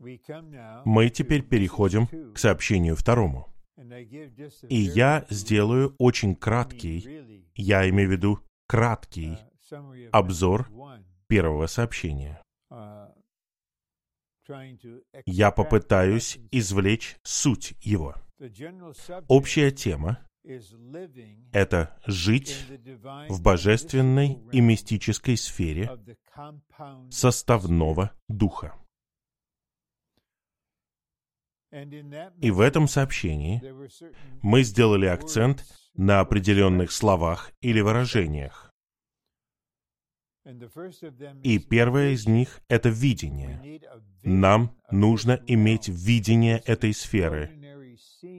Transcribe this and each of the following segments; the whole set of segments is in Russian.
Мы теперь переходим к сообщению второму. И я сделаю очень краткий, я имею в виду краткий обзор первого сообщения. Я попытаюсь извлечь суть его. Общая тема — это жить в божественной и мистической сфере составного духа. И в этом сообщении мы сделали акцент на определенных словах или выражениях. И первое из них — это видение. Нам нужно иметь видение этой сферы.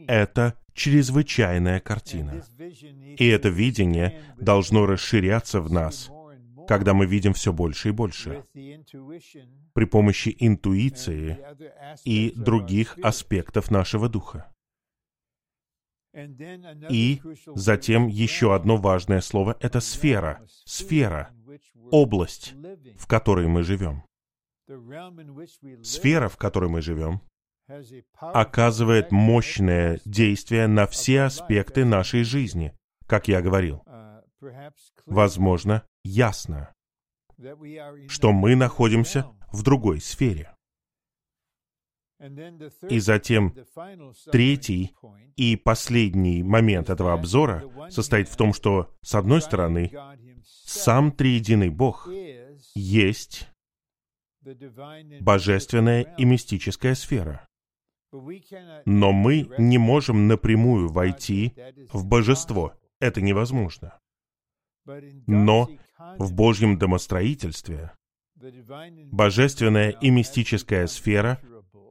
Это чрезвычайная картина. И это видение должно расширяться в нас, когда мы видим все больше и больше при помощи интуиции и других аспектов нашего духа. И затем еще одно важное слово — это сфера, сфера, область, в которой мы живем. Сфера, в которой мы живем, оказывает мощное действие на все аспекты нашей жизни, как я говорил. Возможно, ясно, что мы находимся в другой сфере. И затем третий и последний момент этого обзора состоит в том, что, с одной стороны, сам Триединый Бог есть божественная и мистическая сфера. Но мы не можем напрямую войти в божество. Это невозможно. Но в Божьем домостроительстве божественная и мистическая сфера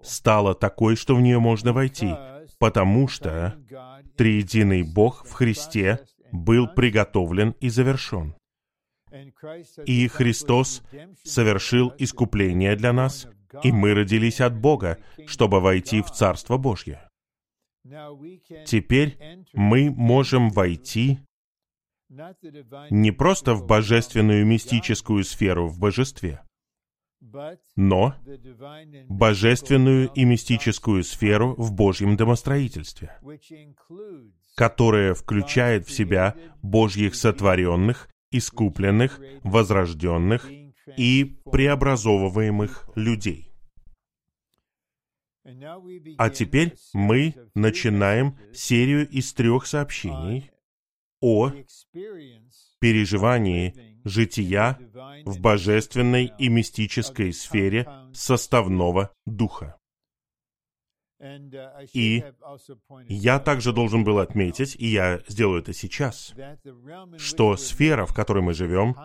стала такой, что в нее можно войти, потому что триединый Бог в Христе был приготовлен и завершен. И Христос совершил искупление для нас, и мы родились от Бога, чтобы войти в Царство Божье. Теперь мы можем войти не просто в божественную мистическую сферу в божестве, но божественную и мистическую сферу в Божьем домостроительстве, которая включает в себя Божьих сотворенных, искупленных, возрожденных и преобразовываемых людей. А теперь мы начинаем серию из трех сообщений о переживании жития в божественной и мистической сфере составного духа. И я также должен был отметить, и я сделаю это сейчас, что сфера, в которой мы живем,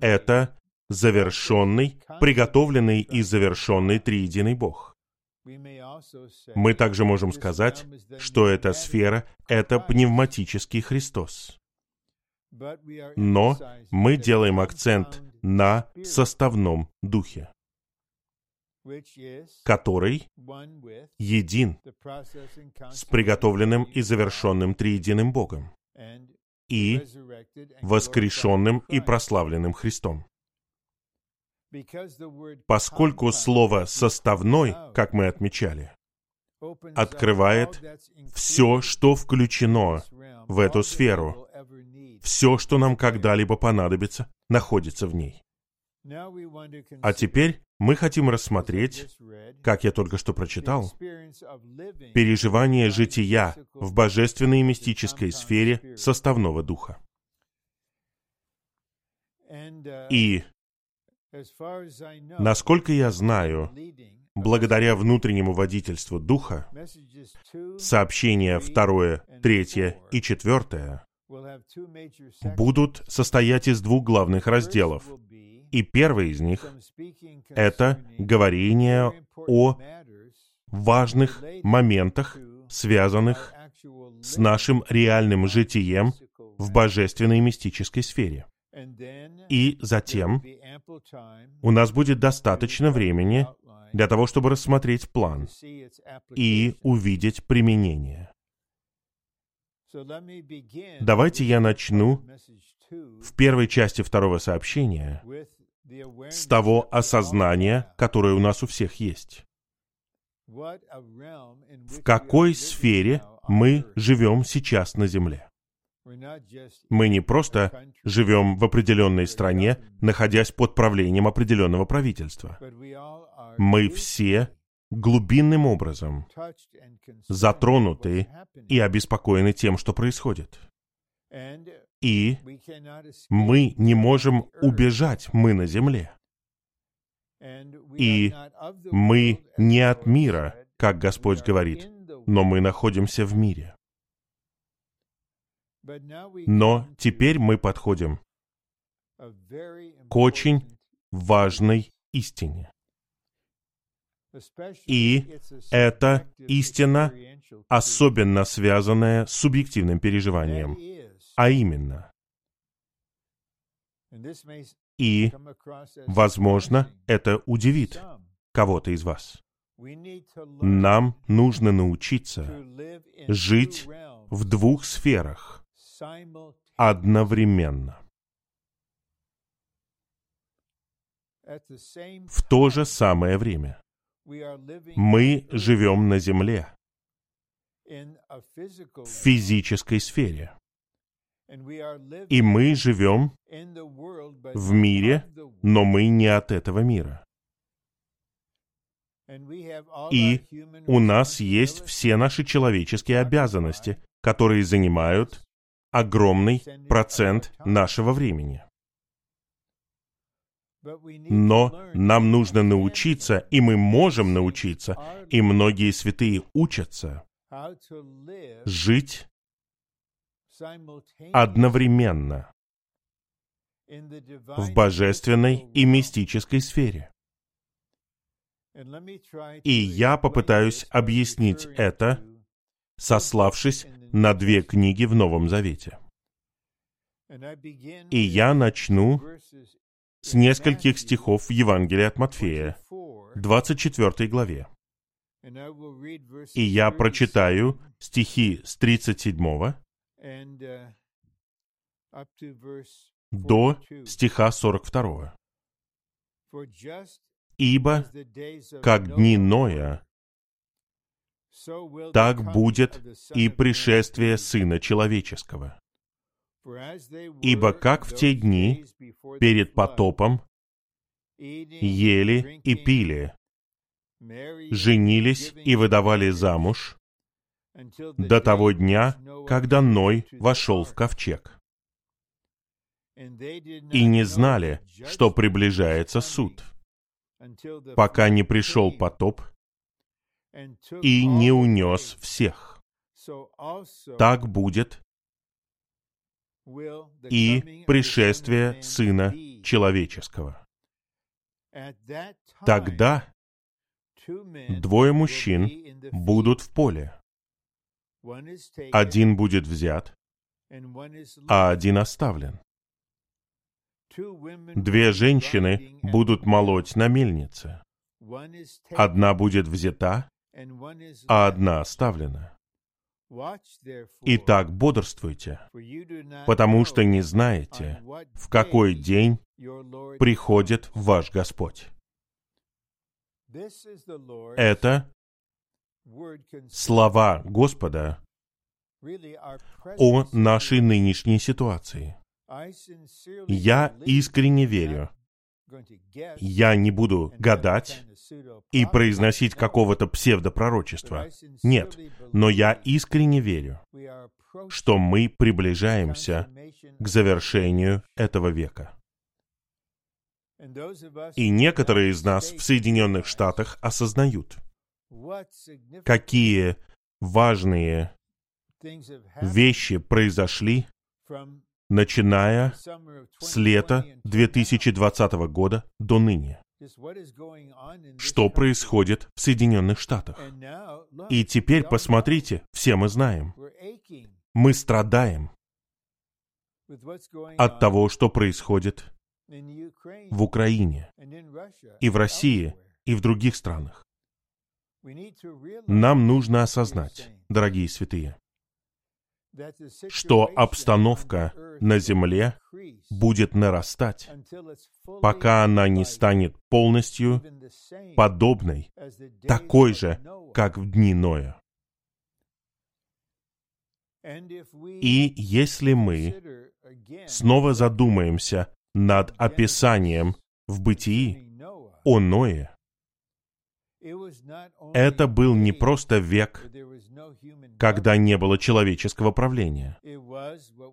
это завершенный, приготовленный и завершенный триединый Бог. Мы также можем сказать, что эта сфера — это пневматический Христос. Но мы делаем акцент на составном духе, который един с приготовленным и завершенным триединым Богом и воскрешенным и прославленным Христом. Поскольку слово «составной», как мы отмечали, открывает все, что включено в эту сферу, все, что нам когда-либо понадобится, находится в ней. А теперь мы хотим рассмотреть, как я только что прочитал, переживание жития в божественной и мистической сфере составного духа. И, насколько я знаю, благодаря внутреннему водительству духа, сообщения второе, третье и четвертое будут состоять из двух главных разделов. И первый из них — это говорение о важных моментах, связанных с нашим реальным житием в божественной мистической сфере. И затем у нас будет достаточно времени для того, чтобы рассмотреть план и увидеть применение. Давайте я начну в первой части второго сообщения с того осознания, которое у нас у всех есть. в какой сфере мы живем сейчас на Земле. Мы не просто живем в определенной стране, находясь под правлением определенного правительства. Мы все глубинным образом затронуты и обеспокоены тем, что происходит. И мы не можем убежать, мы на земле. И мы не от мира, как Господь говорит, но мы находимся в мире. Но теперь мы подходим к очень важной истине. И это истина, особенно связанная с субъективным переживанием. А именно, и, возможно, это удивит кого-то из вас. Нам нужно научиться жить в двух сферах одновременно. В то же самое время мы живем на Земле, в физической сфере. И мы живем в мире, но мы не от этого мира. И у нас есть все наши человеческие обязанности, которые занимают огромный процент нашего времени. Но нам нужно научиться, и мы можем научиться, и многие святые учатся жить одновременно в божественной и мистической сфере. И я попытаюсь объяснить это, сославшись на две книги в Новом Завете. И я начну с нескольких стихов в Евангелии от Матфея, 24 главе. И я прочитаю стихи с 37 до стиха 42. Ибо, как дни Ноя, так будет и пришествие Сына Человеческого. Ибо как в те дни перед потопом ели и пили, женились и выдавали замуж до того дня, когда Ной вошел в ковчег. И не знали, что приближается суд, пока не пришел потоп и не унес всех. Так будет и пришествие Сына Человеческого. Тогда двое мужчин будут в поле. Один будет взят, а один оставлен. Две женщины будут молоть на мельнице. Одна будет взята, а одна оставлена. Итак, бодрствуйте, потому что не знаете, в какой день приходит ваш Господь. Это слова Господа о нашей нынешней ситуации. Я искренне верю. Я не буду гадать и произносить какого-то псевдопророчества. Нет, но я искренне верю, что мы приближаемся к завершению этого века. И некоторые из нас в Соединенных Штатах осознают, какие важные вещи произошли, начиная с лета 2020 года до ныне. Что происходит в Соединенных Штатах? И теперь посмотрите, все мы знаем. Мы страдаем от того, что происходит в Украине, и в России, и в других странах. Нам нужно осознать, дорогие святые, что обстановка на земле будет нарастать, пока она не станет полностью подобной, такой же, как в дни Ноя. И если мы снова задумаемся над описанием в бытии о Ное, это был не просто век, когда не было человеческого правления.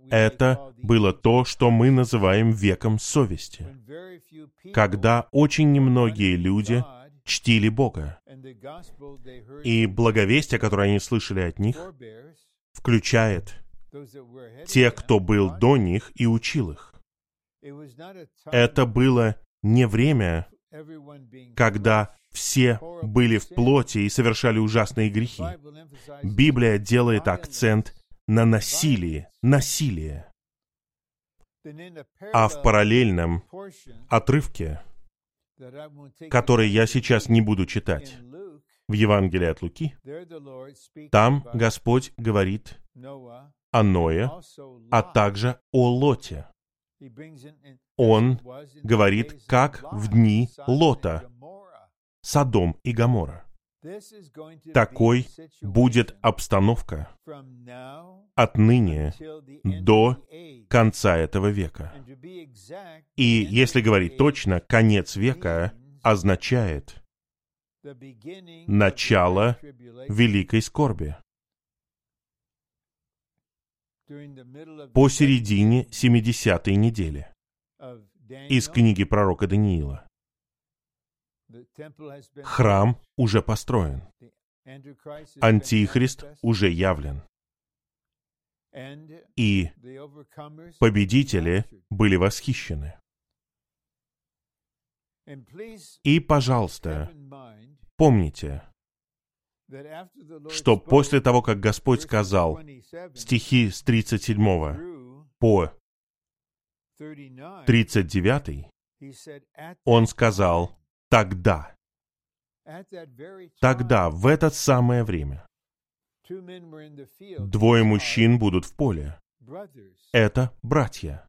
Это было то, что мы называем веком совести, когда очень немногие люди чтили Бога. И благовестие, которое они слышали от них, включает тех, кто был до них и учил их. Это было не время, когда все были в плоти и совершали ужасные грехи. Библия делает акцент на насилии, насилие. А в параллельном отрывке, который я сейчас не буду читать, в Евангелии от Луки, там Господь говорит о Ное, а также о Лоте. Он говорит, как в дни Лота, Содом и Гамора. Такой будет обстановка отныне до конца этого века. И если говорить точно, конец века означает начало великой скорби. Посередине 70-й недели из книги пророка Даниила. Храм уже построен. Антихрист уже явлен. И победители были восхищены. И, пожалуйста, помните, что после того, как Господь сказал стихи с 37 по 39, Он сказал, тогда, тогда, в это самое время, двое мужчин будут в поле. Это братья.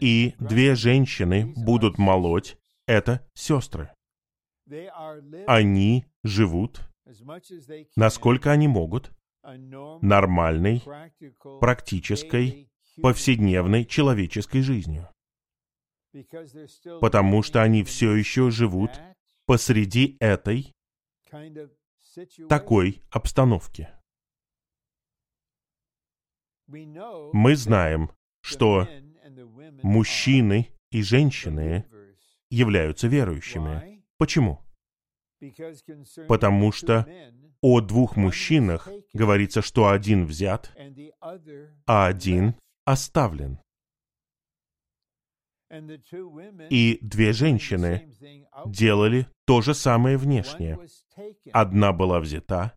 И две женщины будут молоть. Это сестры. Они живут, насколько они могут, нормальной, практической, повседневной человеческой жизнью потому что они все еще живут посреди этой такой обстановки. Мы знаем, что мужчины и женщины являются верующими. Почему? Потому что о двух мужчинах говорится, что один взят, а один оставлен. И две женщины делали то же самое внешне. Одна была взята,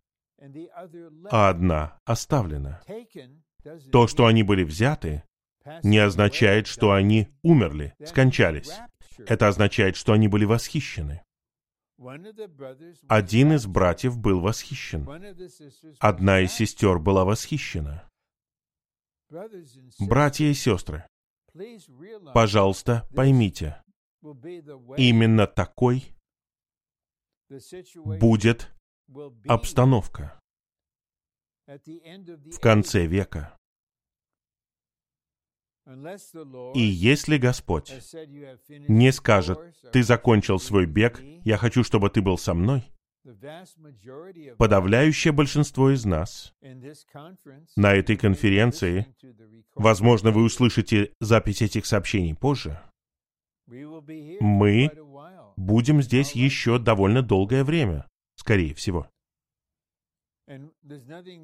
а одна оставлена. То, что они были взяты, не означает, что они умерли, скончались. Это означает, что они были восхищены. Один из братьев был восхищен. Одна из сестер была восхищена. Братья и сестры, Пожалуйста, поймите, именно такой будет обстановка в конце века. И если Господь не скажет, «Ты закончил свой бег, я хочу, чтобы ты был со мной», Подавляющее большинство из нас на этой конференции, возможно, вы услышите запись этих сообщений позже, мы будем здесь еще довольно долгое время, скорее всего.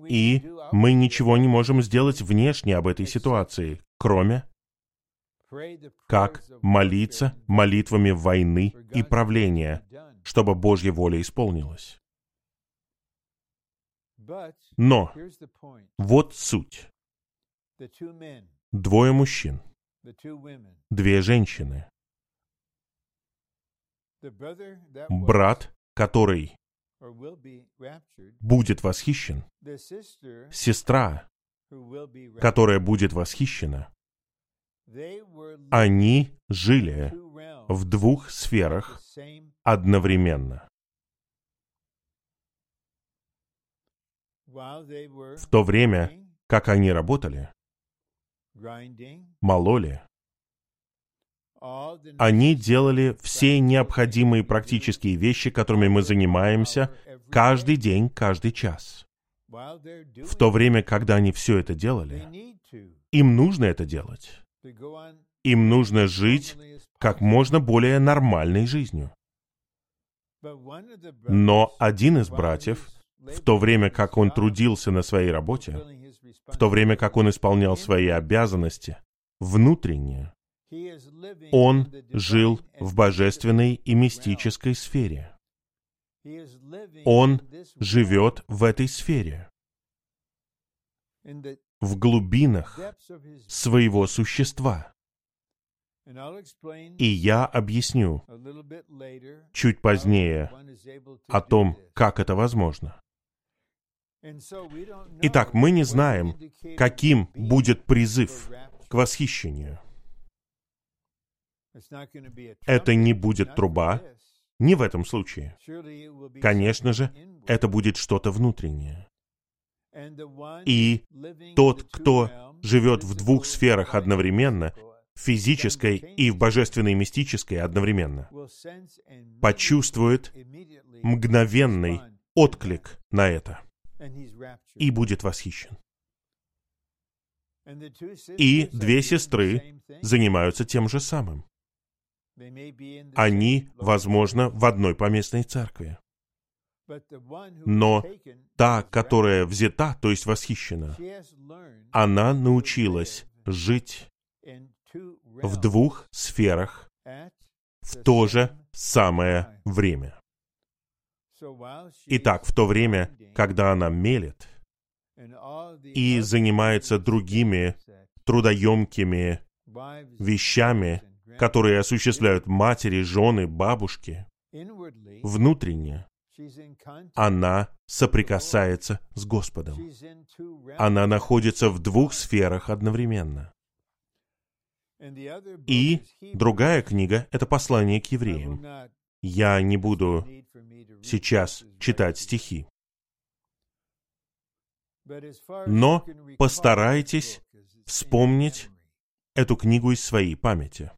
И мы ничего не можем сделать внешне об этой ситуации, кроме как молиться молитвами войны и правления, чтобы Божья воля исполнилась. Но вот суть. Двое мужчин, две женщины. Брат, который будет восхищен. Сестра, которая будет восхищена, они жили в двух сферах одновременно. В то время, как они работали, мололи, они делали все необходимые практические вещи, которыми мы занимаемся каждый день, каждый час. В то время, когда они все это делали, им нужно это делать. Им нужно жить как можно более нормальной жизнью. Но один из братьев, в то время как он трудился на своей работе, в то время как он исполнял свои обязанности, внутренне, он жил в божественной и мистической сфере. Он живет в этой сфере, в глубинах своего существа. И я объясню чуть позднее о том, как это возможно. Итак, мы не знаем, каким будет призыв к восхищению. Это не будет труба, не в этом случае. Конечно же, это будет что-то внутреннее. И тот, кто живет в двух сферах одновременно, физической и в божественной мистической одновременно, почувствует мгновенный отклик на это и будет восхищен. И две сестры занимаются тем же самым. Они, возможно, в одной поместной церкви. Но та, которая взята, то есть восхищена, она научилась жить в двух сферах в то же самое время. Итак, в то время, когда она мелет и занимается другими трудоемкими вещами, которые осуществляют матери, жены, бабушки, внутренне она соприкасается с Господом. Она находится в двух сферах одновременно. И другая книга — это послание к евреям. Я не буду сейчас читать стихи. Но постарайтесь вспомнить эту книгу из своей памяти.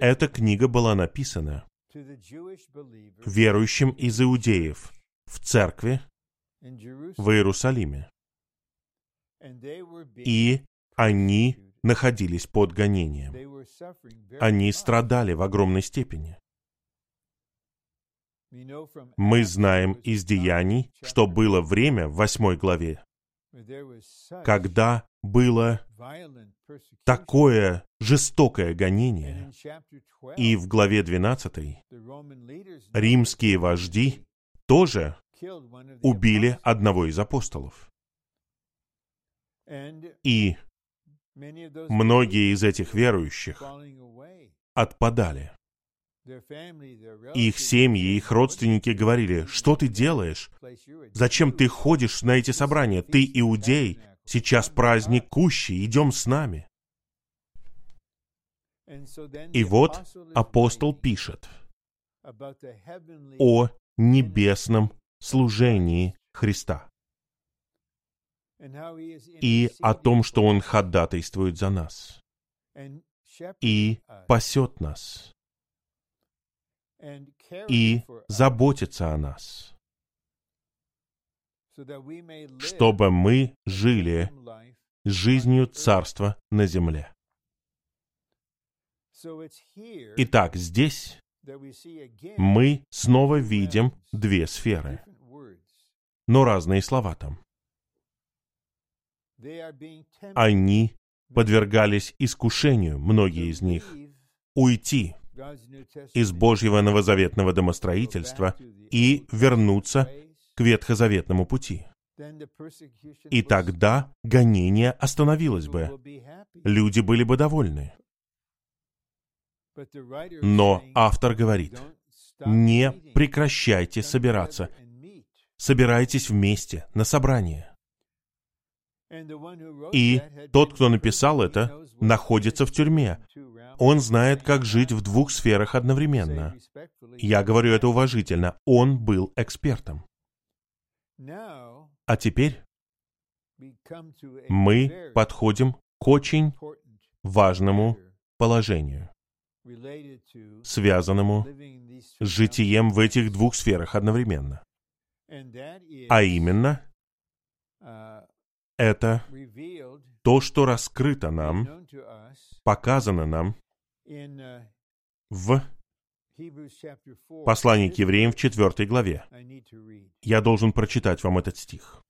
Эта книга была написана верующим из иудеев в церкви в Иерусалиме. И они находились под гонением. Они страдали в огромной степени. Мы знаем из деяний, что было время в восьмой главе, когда было такое жестокое гонение. И в главе 12 римские вожди тоже убили одного из апостолов. И многие из этих верующих отпадали. Их семьи, их родственники говорили, что ты делаешь? Зачем ты ходишь на эти собрания? Ты иудей, сейчас праздник кущи, идем с нами. И вот апостол пишет о небесном служении Христа и о том, что Он ходатайствует за нас и пасет нас и заботится о нас, чтобы мы жили жизнью Царства на земле. Итак, здесь мы снова видим две сферы, но разные слова там. Они подвергались искушению, многие из них, уйти из Божьего новозаветного домостроительства и вернуться к ветхозаветному пути. И тогда гонение остановилось бы. Люди были бы довольны. Но автор говорит, не прекращайте собираться. Собирайтесь вместе на собрание. И тот, кто написал это, находится в тюрьме. Он знает, как жить в двух сферах одновременно. Я говорю это уважительно. Он был экспертом. А теперь мы подходим к очень важному положению, связанному с житием в этих двух сферах одновременно. А именно, это то, что раскрыто нам, показано нам в послании к евреям в 4 главе. Я должен прочитать вам этот стих.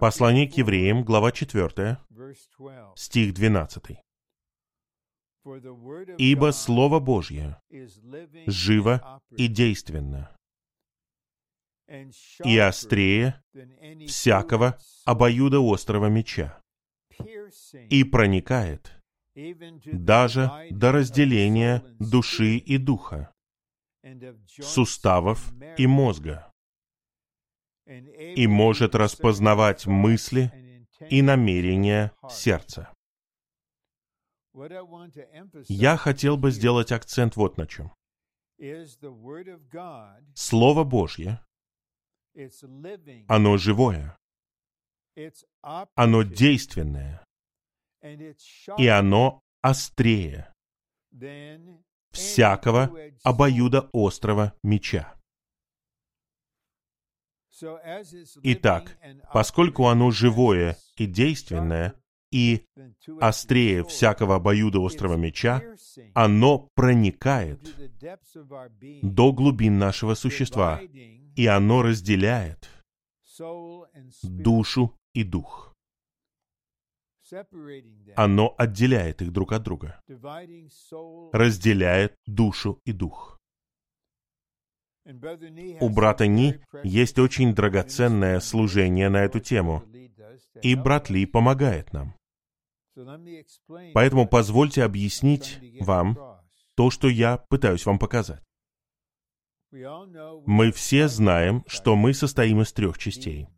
Послание к евреям, глава 4, стих 12. «Ибо Слово Божье живо и действенно, и острее всякого обоюдоострого меча, и проникает даже до разделения души и духа, суставов и мозга, и может распознавать мысли и намерения сердца. Я хотел бы сделать акцент вот на чем. Слово Божье, оно живое, оно действенное, и оно острее всякого обоюда острого меча. Итак, поскольку оно живое и действенное, и острее всякого обоюдоострого меча, оно проникает до глубин нашего существа, и оно разделяет душу и дух. Оно отделяет их друг от друга, разделяет душу и дух. У брата Ни есть очень драгоценное служение на эту тему, и брат Ли помогает нам. Поэтому позвольте объяснить вам то, что я пытаюсь вам показать. Мы все знаем, что мы состоим из трех частей.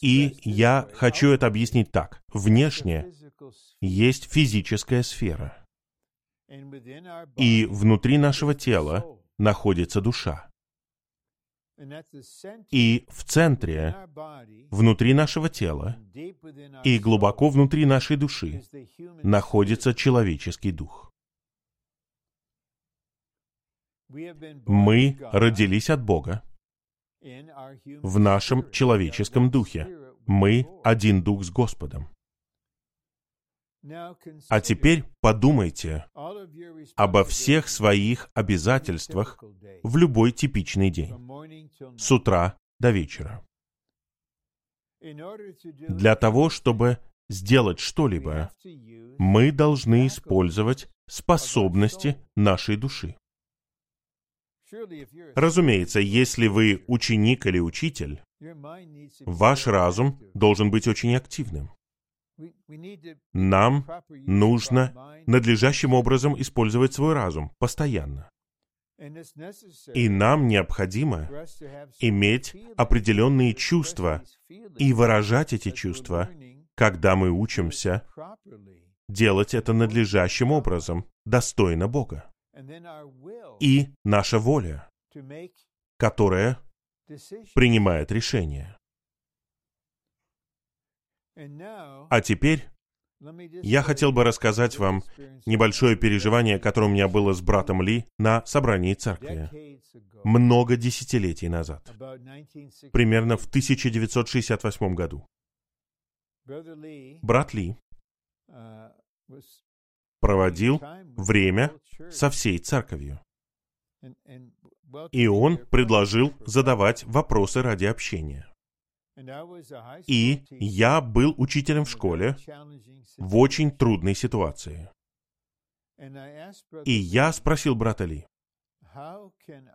И я хочу это объяснить так. Внешне есть физическая сфера. И внутри нашего тела находится душа. И в центре, внутри нашего тела и глубоко внутри нашей души находится человеческий дух. Мы родились от Бога в нашем человеческом духе. Мы один дух с Господом. А теперь подумайте обо всех своих обязательствах в любой типичный день, с утра до вечера. Для того, чтобы сделать что-либо, мы должны использовать способности нашей души. Разумеется, если вы ученик или учитель, ваш разум должен быть очень активным. Нам нужно надлежащим образом использовать свой разум постоянно. И нам необходимо иметь определенные чувства и выражать эти чувства, когда мы учимся делать это надлежащим образом, достойно Бога. И наша воля, которая принимает решение. А теперь я хотел бы рассказать вам небольшое переживание, которое у меня было с братом Ли на собрании церкви много десятилетий назад, примерно в 1968 году. Брат Ли проводил время со всей церковью. И он предложил задавать вопросы ради общения. И я был учителем в школе в очень трудной ситуации. И я спросил брата Ли,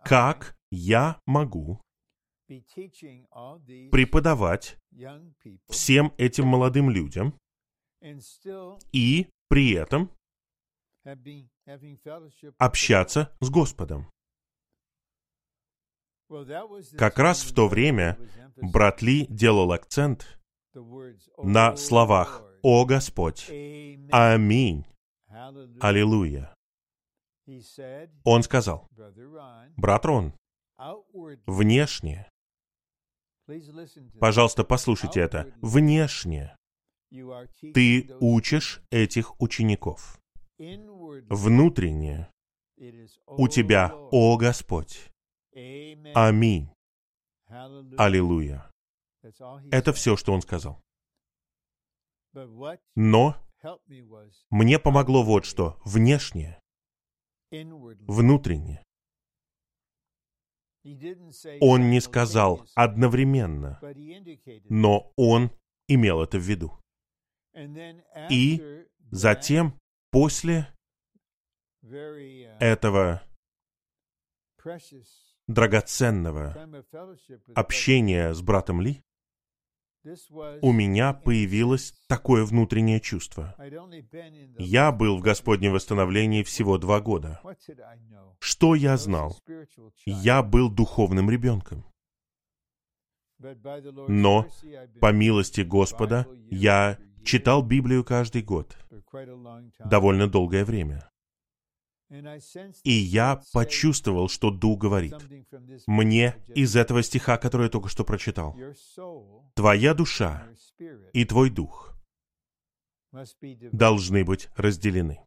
как я могу преподавать всем этим молодым людям и при этом общаться с Господом. Как раз в то время брат Ли делал акцент на словах «О Господь! Аминь! Аллилуйя!» Он сказал, брат Рон, внешне, пожалуйста, послушайте это, внешне ты учишь этих учеников. Внутренне у тебя, о Господь, Аминь. Аллилуйя. Это все, что он сказал. Но мне помогло вот что. Внешне, внутренне. Он не сказал одновременно, но он имел это в виду. И затем, после этого драгоценного общения с братом Ли, у меня появилось такое внутреннее чувство. Я был в Господнем восстановлении всего два года. Что я знал? Я был духовным ребенком. Но, по милости Господа, я читал Библию каждый год, довольно долгое время. И я почувствовал, что Дух говорит мне из этого стиха, который я только что прочитал. Твоя душа и твой дух должны быть разделены.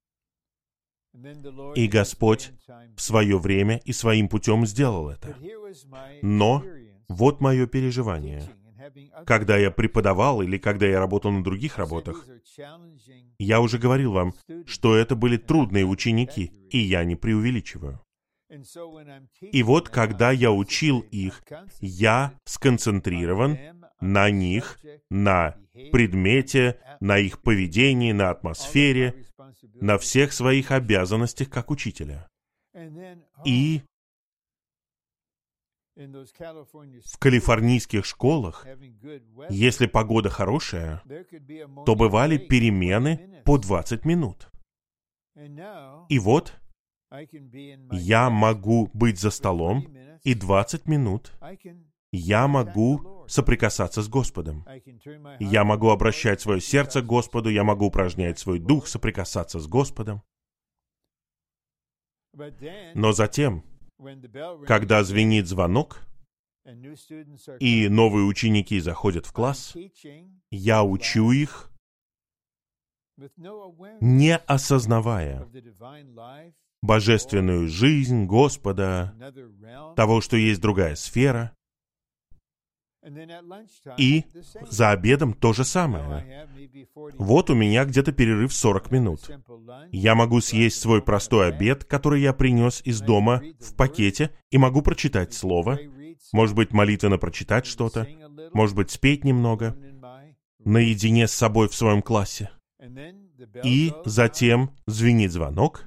И Господь в свое время и своим путем сделал это. Но вот мое переживание — когда я преподавал или когда я работал на других работах, я уже говорил вам, что это были трудные ученики, и я не преувеличиваю. И вот, когда я учил их, я сконцентрирован на них, на предмете, на их поведении, на атмосфере, на всех своих обязанностях как учителя. И в калифорнийских школах, если погода хорошая, то бывали перемены по 20 минут. И вот я могу быть за столом, и 20 минут я могу соприкасаться с Господом. Я могу обращать свое сердце к Господу, я могу упражнять свой дух, соприкасаться с Господом. Но затем, когда звенит звонок, и новые ученики заходят в класс, я учу их, не осознавая божественную жизнь Господа, того, что есть другая сфера, и за обедом то же самое. Вот у меня где-то перерыв 40 минут. Я могу съесть свой простой обед, который я принес из дома в пакете, и могу прочитать слово, может быть, молитвенно прочитать что-то, может быть, спеть немного, наедине с собой в своем классе. И затем звенит звонок,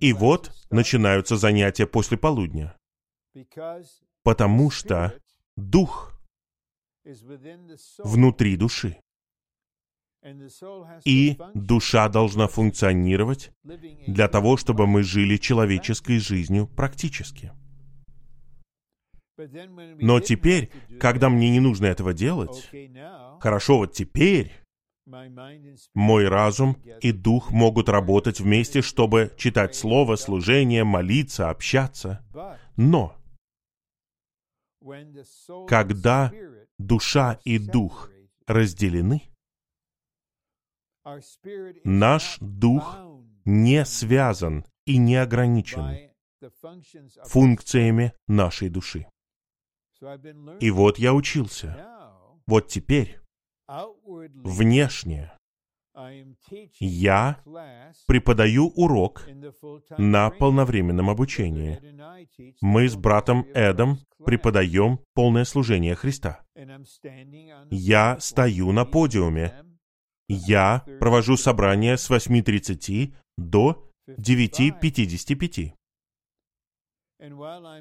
и вот начинаются занятия после полудня. Потому что дух внутри души. И душа должна функционировать для того, чтобы мы жили человеческой жизнью практически. Но теперь, когда мне не нужно этого делать, хорошо, вот теперь мой разум и дух могут работать вместе, чтобы читать Слово, служение, молиться, общаться. Но когда душа и дух разделены, наш дух не связан и не ограничен функциями нашей души. И вот я учился. Вот теперь, внешне, я преподаю урок на полновременном обучении. Мы с братом Эдом преподаем полное служение Христа. Я стою на подиуме. Я провожу собрание с 8.30 до 9.55.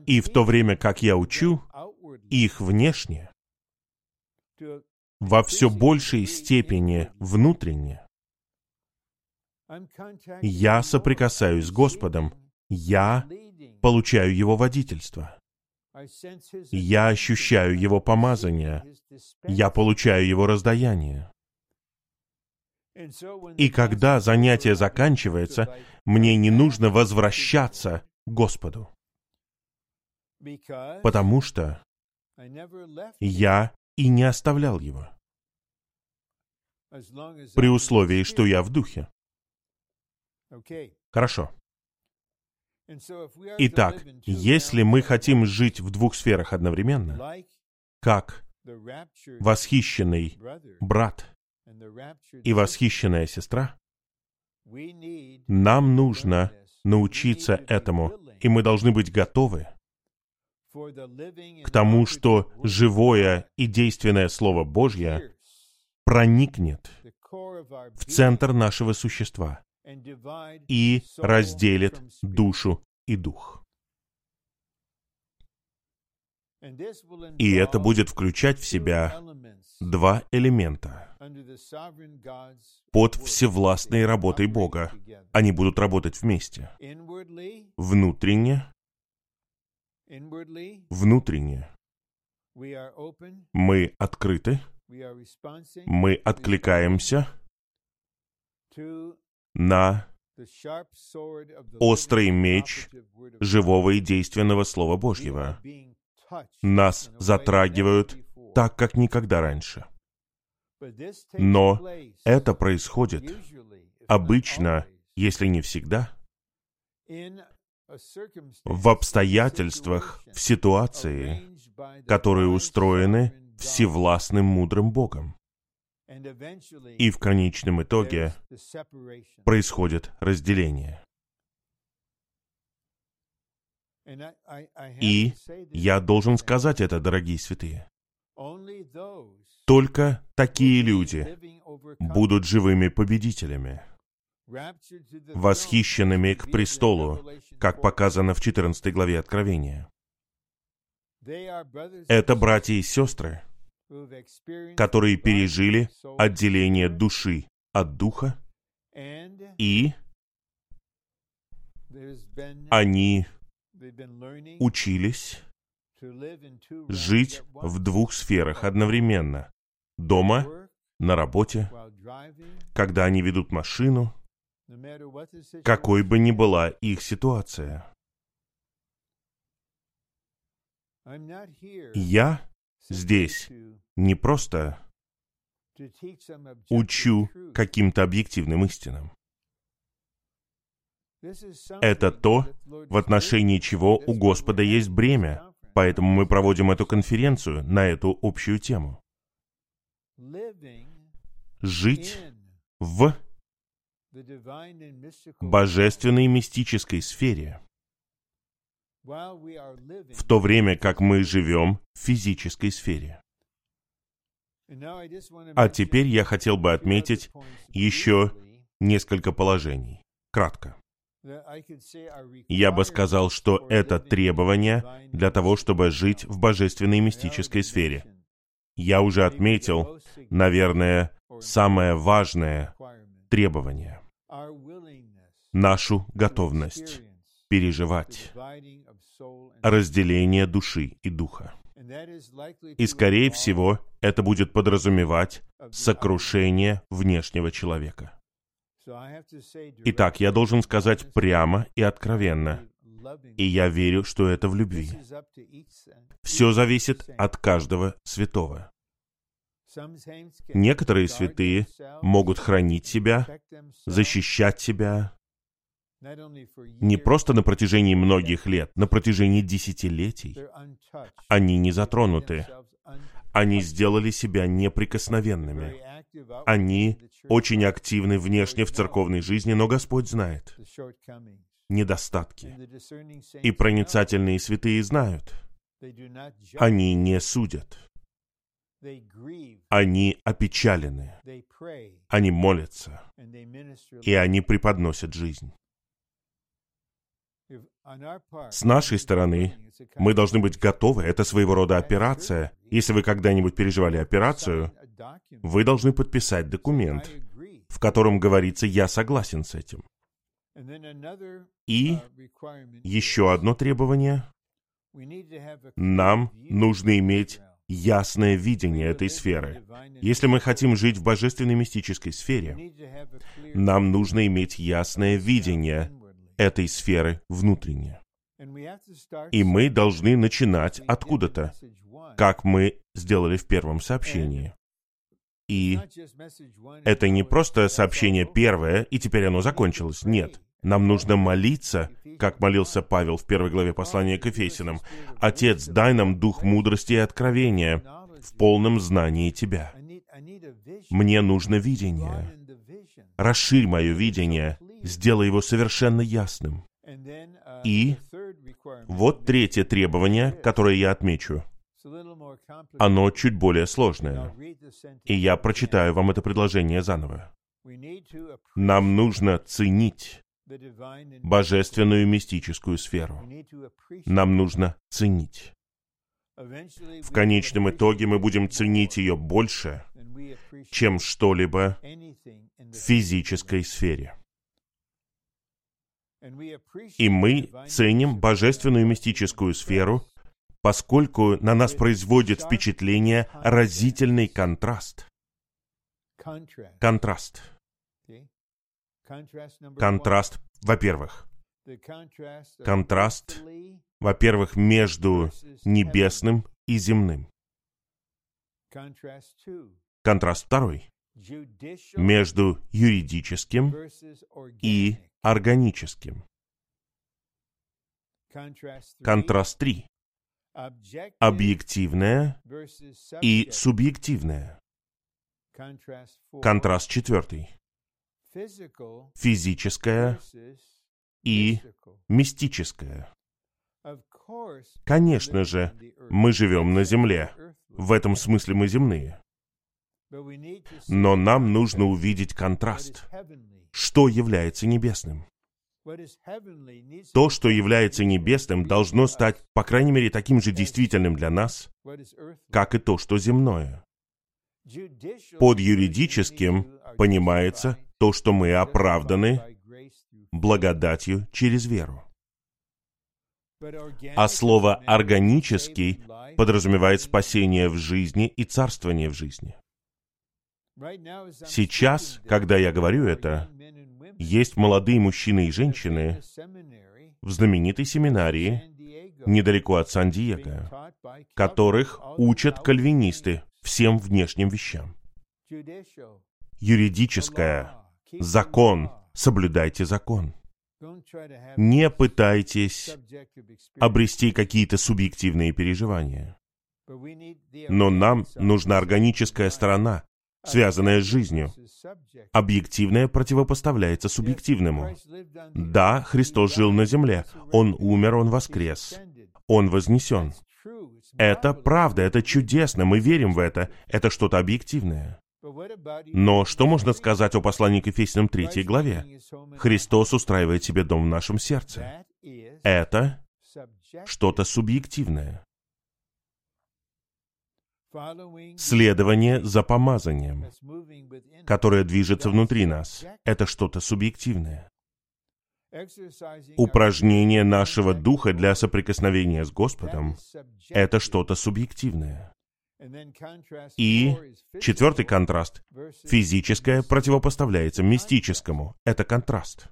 И в то время, как я учу, их внешне во все большей степени внутренне. Я соприкасаюсь с Господом, я получаю Его водительство. Я ощущаю Его помазание, я получаю Его раздаяние. И когда занятие заканчивается, мне не нужно возвращаться к Господу. Потому что я и не оставлял его. При условии, что я в духе. Хорошо. Итак, если мы хотим жить в двух сферах одновременно, как восхищенный брат и восхищенная сестра, нам нужно научиться этому, и мы должны быть готовы к тому, что живое и действенное Слово Божье проникнет в центр нашего существа и разделит душу и дух. И это будет включать в себя два элемента под всевластной работой Бога. Они будут работать вместе. Внутренне, внутренне. Мы открыты, мы откликаемся на острый меч живого и действенного Слова Божьего. Нас затрагивают так, как никогда раньше. Но это происходит обычно, если не всегда, в обстоятельствах, в ситуации, которые устроены всевластным мудрым Богом. И в конечном итоге происходит разделение. И я должен сказать это, дорогие святые. Только такие люди будут живыми победителями, восхищенными к престолу, как показано в 14 главе Откровения. Это братья и сестры, которые пережили отделение души от духа, и они учились жить в двух сферах одновременно. Дома, на работе, когда они ведут машину, какой бы ни была их ситуация. Я здесь не просто учу каким-то объективным истинам. Это то, в отношении чего у Господа есть бремя, поэтому мы проводим эту конференцию на эту общую тему. Жить в божественной мистической сфере, в то время как мы живем в физической сфере. А теперь я хотел бы отметить еще несколько положений. Кратко. Я бы сказал, что это требование для того, чтобы жить в божественной мистической сфере. Я уже отметил, наверное, самое важное требование. Нашу готовность переживать разделение души и духа. И, скорее всего, это будет подразумевать сокрушение внешнего человека. Итак, я должен сказать прямо и откровенно, и я верю, что это в любви. Все зависит от каждого святого. Некоторые святые могут хранить себя, защищать себя не просто на протяжении многих лет, на протяжении десятилетий. Они не затронуты. Они сделали себя неприкосновенными. Они очень активны внешне в церковной жизни, но Господь знает недостатки. И проницательные святые знают. Они не судят. Они опечалены. Они молятся. И они преподносят жизнь. С нашей стороны мы должны быть готовы. Это своего рода операция. Если вы когда-нибудь переживали операцию, вы должны подписать документ, в котором говорится «я согласен с этим». И еще одно требование. Нам нужно иметь ясное видение этой сферы. Если мы хотим жить в божественной мистической сфере, нам нужно иметь ясное видение этой сферы внутренне. И мы должны начинать откуда-то, как мы сделали в первом сообщении. И это не просто сообщение первое, и теперь оно закончилось. Нет. Нам нужно молиться, как молился Павел в первой главе послания к Ефесиным. «Отец, дай нам дух мудрости и откровения в полном знании Тебя». Мне нужно видение. Расширь мое видение, сделай его совершенно ясным. И вот третье требование, которое я отмечу. Оно чуть более сложное. И я прочитаю вам это предложение заново. Нам нужно ценить божественную мистическую сферу. Нам нужно ценить. В конечном итоге мы будем ценить ее больше, чем что-либо в физической сфере. И мы ценим божественную мистическую сферу, поскольку на нас производит впечатление разительный контраст. Контраст. Контраст, во-первых. Контраст, во-первых, между небесным и земным. Контраст второй. Между юридическим и органическим. Контраст три. Объективное и субъективное. Контраст четвертый физическое и мистическое. Конечно же, мы живем на Земле. В этом смысле мы земные. Но нам нужно увидеть контраст. Что является небесным? То, что является небесным, должно стать, по крайней мере, таким же действительным для нас, как и то, что земное. Под юридическим понимается то, что мы оправданы благодатью через веру. А слово «органический» подразумевает спасение в жизни и царствование в жизни. Сейчас, когда я говорю это, есть молодые мужчины и женщины в знаменитой семинарии недалеко от Сан-Диего, которых учат кальвинисты всем внешним вещам. Юридическое, закон, соблюдайте закон. Не пытайтесь обрести какие-то субъективные переживания. Но нам нужна органическая сторона, связанная с жизнью. Объективное противопоставляется субъективному. Да, Христос жил на земле. Он умер, Он воскрес. Он вознесен. Это правда, это чудесно, мы верим в это. Это что-то объективное. Но что можно сказать о послании к Ефесиным 3 главе? Христос устраивает себе дом в нашем сердце. Это что-то субъективное. Следование за помазанием, которое движется внутри нас, это что-то субъективное. Упражнение нашего духа для соприкосновения с Господом — это что-то субъективное. И четвертый контраст. Физическое противопоставляется мистическому. Это контраст.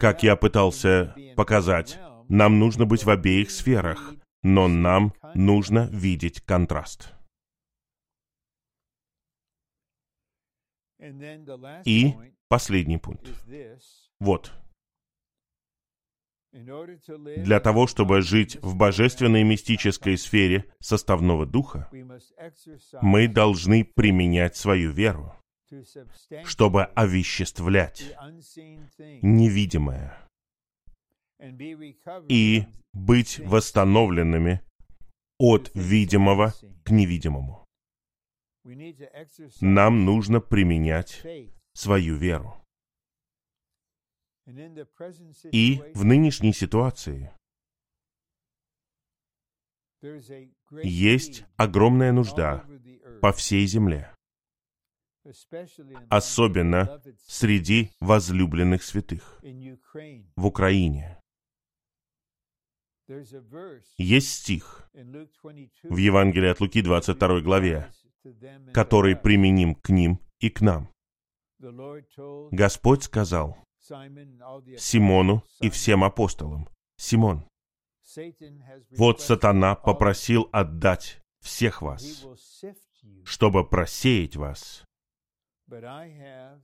Как я пытался показать, нам нужно быть в обеих сферах, но нам нужно видеть контраст. И последний пункт. Вот. Для того, чтобы жить в божественной мистической сфере составного духа, мы должны применять свою веру, чтобы овеществлять невидимое и быть восстановленными от видимого к невидимому. Нам нужно применять свою веру. И в нынешней ситуации есть огромная нужда по всей земле, особенно среди возлюбленных святых в Украине. Есть стих в Евангелии от Луки 22 главе, который применим к ним и к нам. Господь сказал Симону и всем апостолам, «Симон, вот сатана попросил отдать всех вас, чтобы просеять вас,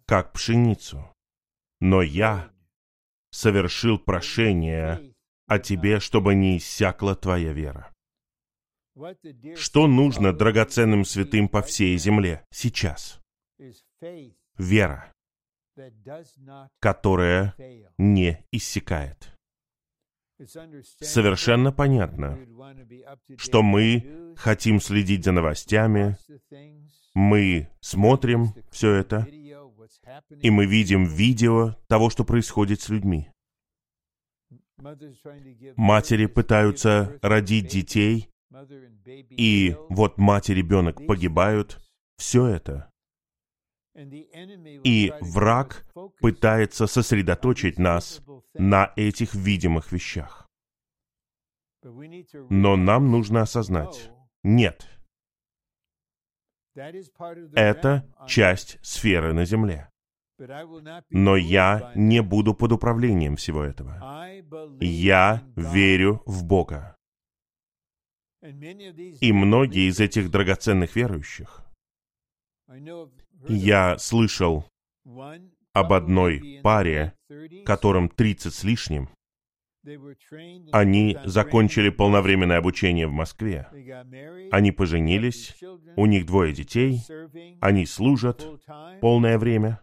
как пшеницу. Но я совершил прошение о тебе, чтобы не иссякла твоя вера. Что нужно драгоценным святым по всей земле сейчас? Вера, которая не иссякает. Совершенно понятно, что мы хотим следить за новостями, мы смотрим все это, и мы видим видео того, что происходит с людьми. Матери пытаются родить детей, и вот мать и ребенок погибают. Все это. И враг пытается сосредоточить нас на этих видимых вещах. Но нам нужно осознать, нет, это часть сферы на Земле. Но я не буду под управлением всего этого. Я верю в Бога. И многие из этих драгоценных верующих, я слышал об одной паре, которым 30 с лишним, они закончили полновременное обучение в Москве. Они поженились, у них двое детей, они служат полное время.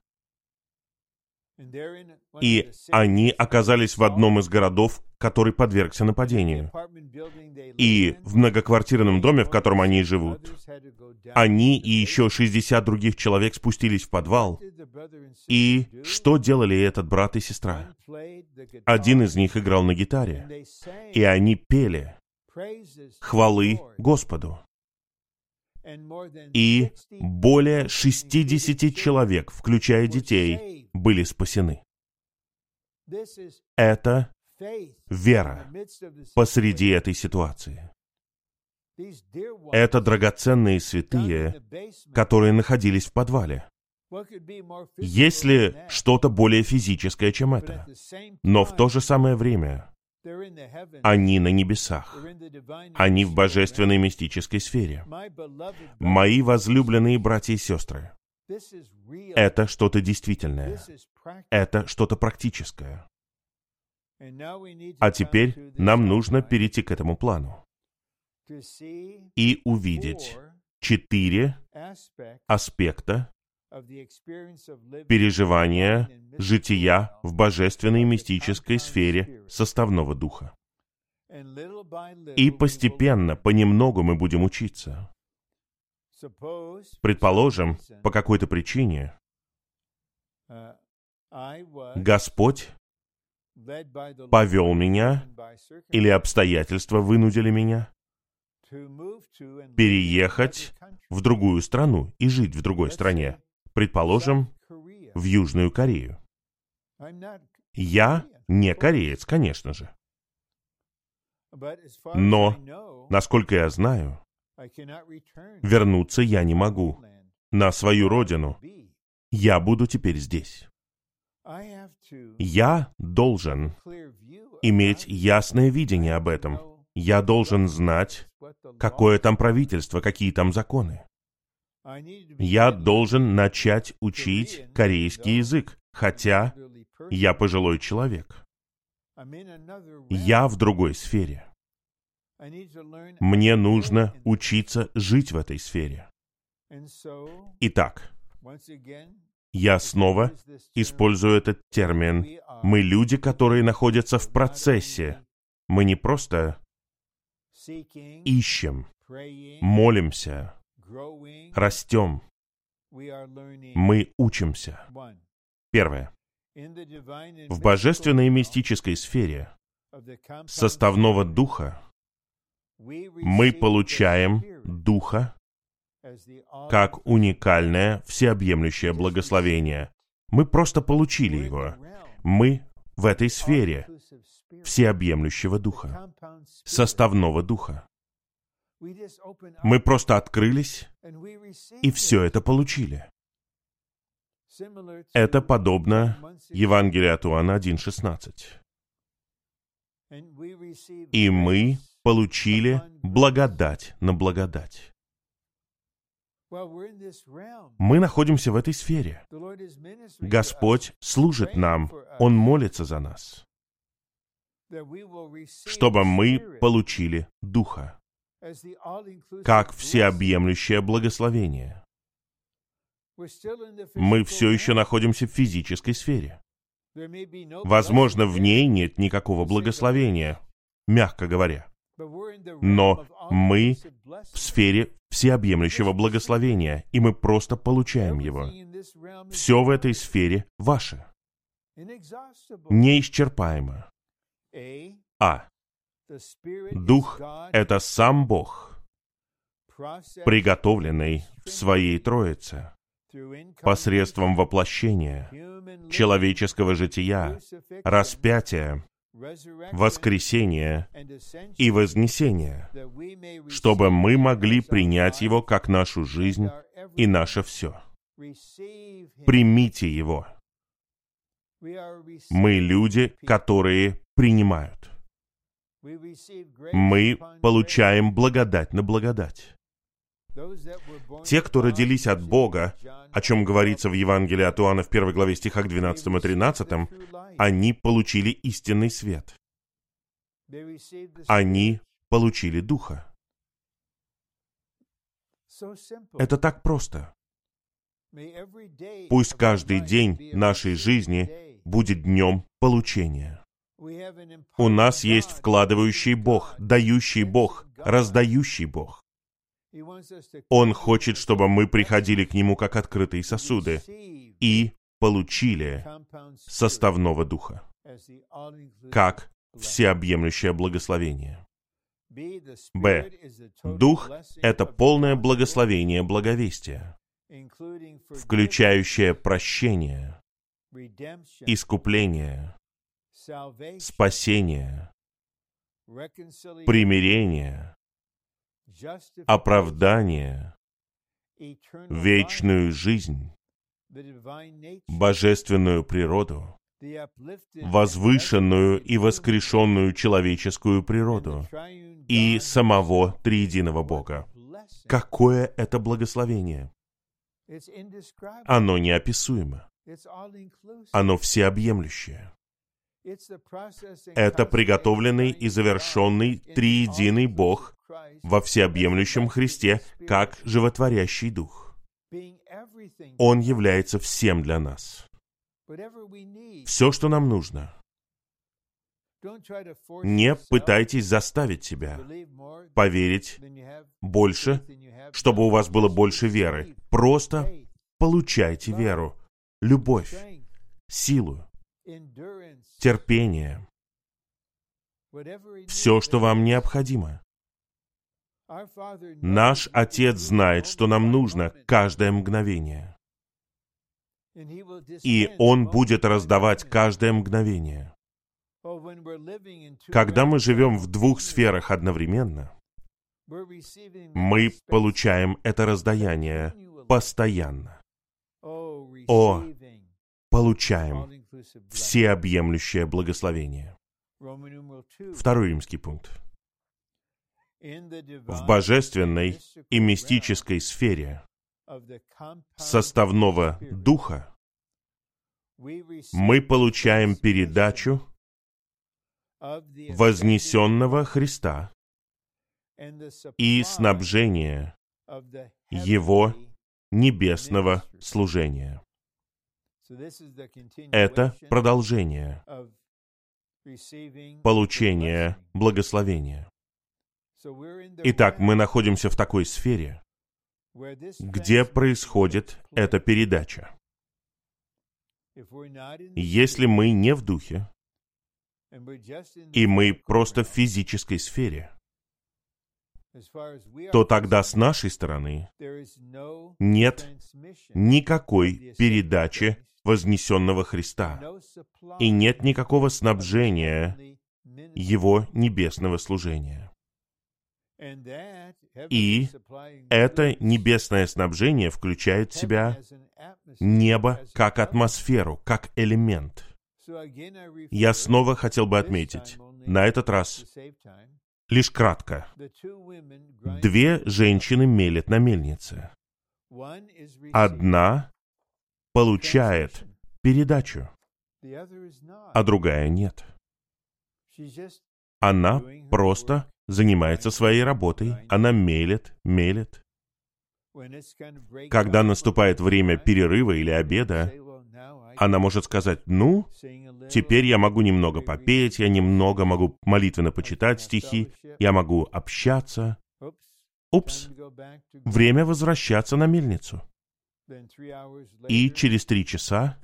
И они оказались в одном из городов, который подвергся нападению. И в многоквартирном доме, в котором они живут, они и еще 60 других человек спустились в подвал. И что делали этот брат и сестра? Один из них играл на гитаре, и они пели хвалы Господу. И более 60 человек, включая детей, были спасены. Это вера посреди этой ситуации. Это драгоценные святые, которые находились в подвале. Есть ли что-то более физическое, чем это? Но в то же самое время они на небесах. Они в божественной мистической сфере. Мои возлюбленные братья и сестры, это что-то действительное. Это что-то практическое. А теперь нам нужно перейти к этому плану и увидеть четыре аспекта переживания жития в божественной мистической сфере составного духа. И постепенно, понемногу мы будем учиться. Предположим, по какой-то причине Господь повел меня или обстоятельства вынудили меня переехать в другую страну и жить в другой стране, предположим, в Южную Корею. Я не кореец, конечно же. Но, насколько я знаю, вернуться я не могу на свою родину. Я буду теперь здесь. Я должен иметь ясное видение об этом. Я должен знать, какое там правительство, какие там законы. Я должен начать учить корейский язык, хотя я пожилой человек. Я в другой сфере. Мне нужно учиться жить в этой сфере. Итак, я снова использую этот термин. Мы люди, которые находятся в процессе. Мы не просто ищем, молимся, растем. Мы учимся. Первое. В божественной и мистической сфере составного духа мы получаем духа как уникальное, всеобъемлющее благословение. Мы просто получили его. Мы в этой сфере всеобъемлющего духа, составного духа. Мы просто открылись и все это получили. Это подобно Евангелию от Иоанна 1.16. И мы получили благодать на благодать. Мы находимся в этой сфере. Господь служит нам, Он молится за нас, чтобы мы получили Духа, как всеобъемлющее благословение. Мы все еще находимся в физической сфере. Возможно, в ней нет никакого благословения, мягко говоря. Но мы в сфере всеобъемлющего благословения, и мы просто получаем его. Все в этой сфере ваше. Неисчерпаемо. А. Дух — это сам Бог, приготовленный в Своей Троице посредством воплощения, человеческого жития, распятия, воскресения и вознесения, чтобы мы могли принять Его как нашу жизнь и наше все. Примите Его. Мы люди, которые принимают. Мы получаем благодать на благодать. Те, кто родились от Бога, о чем говорится в Евангелии от Иоанна в 1 главе стихах 12 и 13, они получили истинный свет. Они получили Духа. Это так просто. Пусть каждый день нашей жизни будет днем получения. У нас есть вкладывающий Бог, дающий Бог, раздающий Бог. Он хочет, чтобы мы приходили к Нему как открытые сосуды и получили составного духа, как всеобъемлющее благословение. Б. Дух — это полное благословение благовестия, включающее прощение, искупление, спасение, примирение, оправдание, вечную жизнь, божественную природу, возвышенную и воскрешенную человеческую природу и самого триединого Бога. Какое это благословение! Оно неописуемо. Оно всеобъемлющее. Это приготовленный и завершенный триединый Бог во всеобъемлющем Христе, как животворящий Дух. Он является всем для нас. Все, что нам нужно. Не пытайтесь заставить себя поверить больше, чтобы у вас было больше веры. Просто получайте веру, любовь, силу, терпение, все, что вам необходимо. Наш Отец знает, что нам нужно каждое мгновение. И Он будет раздавать каждое мгновение. Когда мы живем в двух сферах одновременно, мы получаем это раздаяние постоянно. О, получаем всеобъемлющее благословение. Второй римский пункт. В божественной и мистической сфере составного духа мы получаем передачу вознесенного Христа и снабжение Его небесного служения. Это продолжение получения благословения. Итак, мы находимся в такой сфере, где происходит эта передача. Если мы не в духе, и мы просто в физической сфере, то тогда с нашей стороны нет никакой передачи вознесенного Христа, и нет никакого снабжения Его небесного служения. И это небесное снабжение включает в себя небо как атмосферу, как элемент. Я снова хотел бы отметить, на этот раз, лишь кратко, две женщины мелят на мельнице. Одна получает передачу, а другая нет. Она просто занимается своей работой, она мелет, мелет. Когда наступает время перерыва или обеда, она может сказать, ну, теперь я могу немного попеть, я немного могу молитвенно почитать стихи, я могу общаться. Упс, время возвращаться на мельницу. И через три часа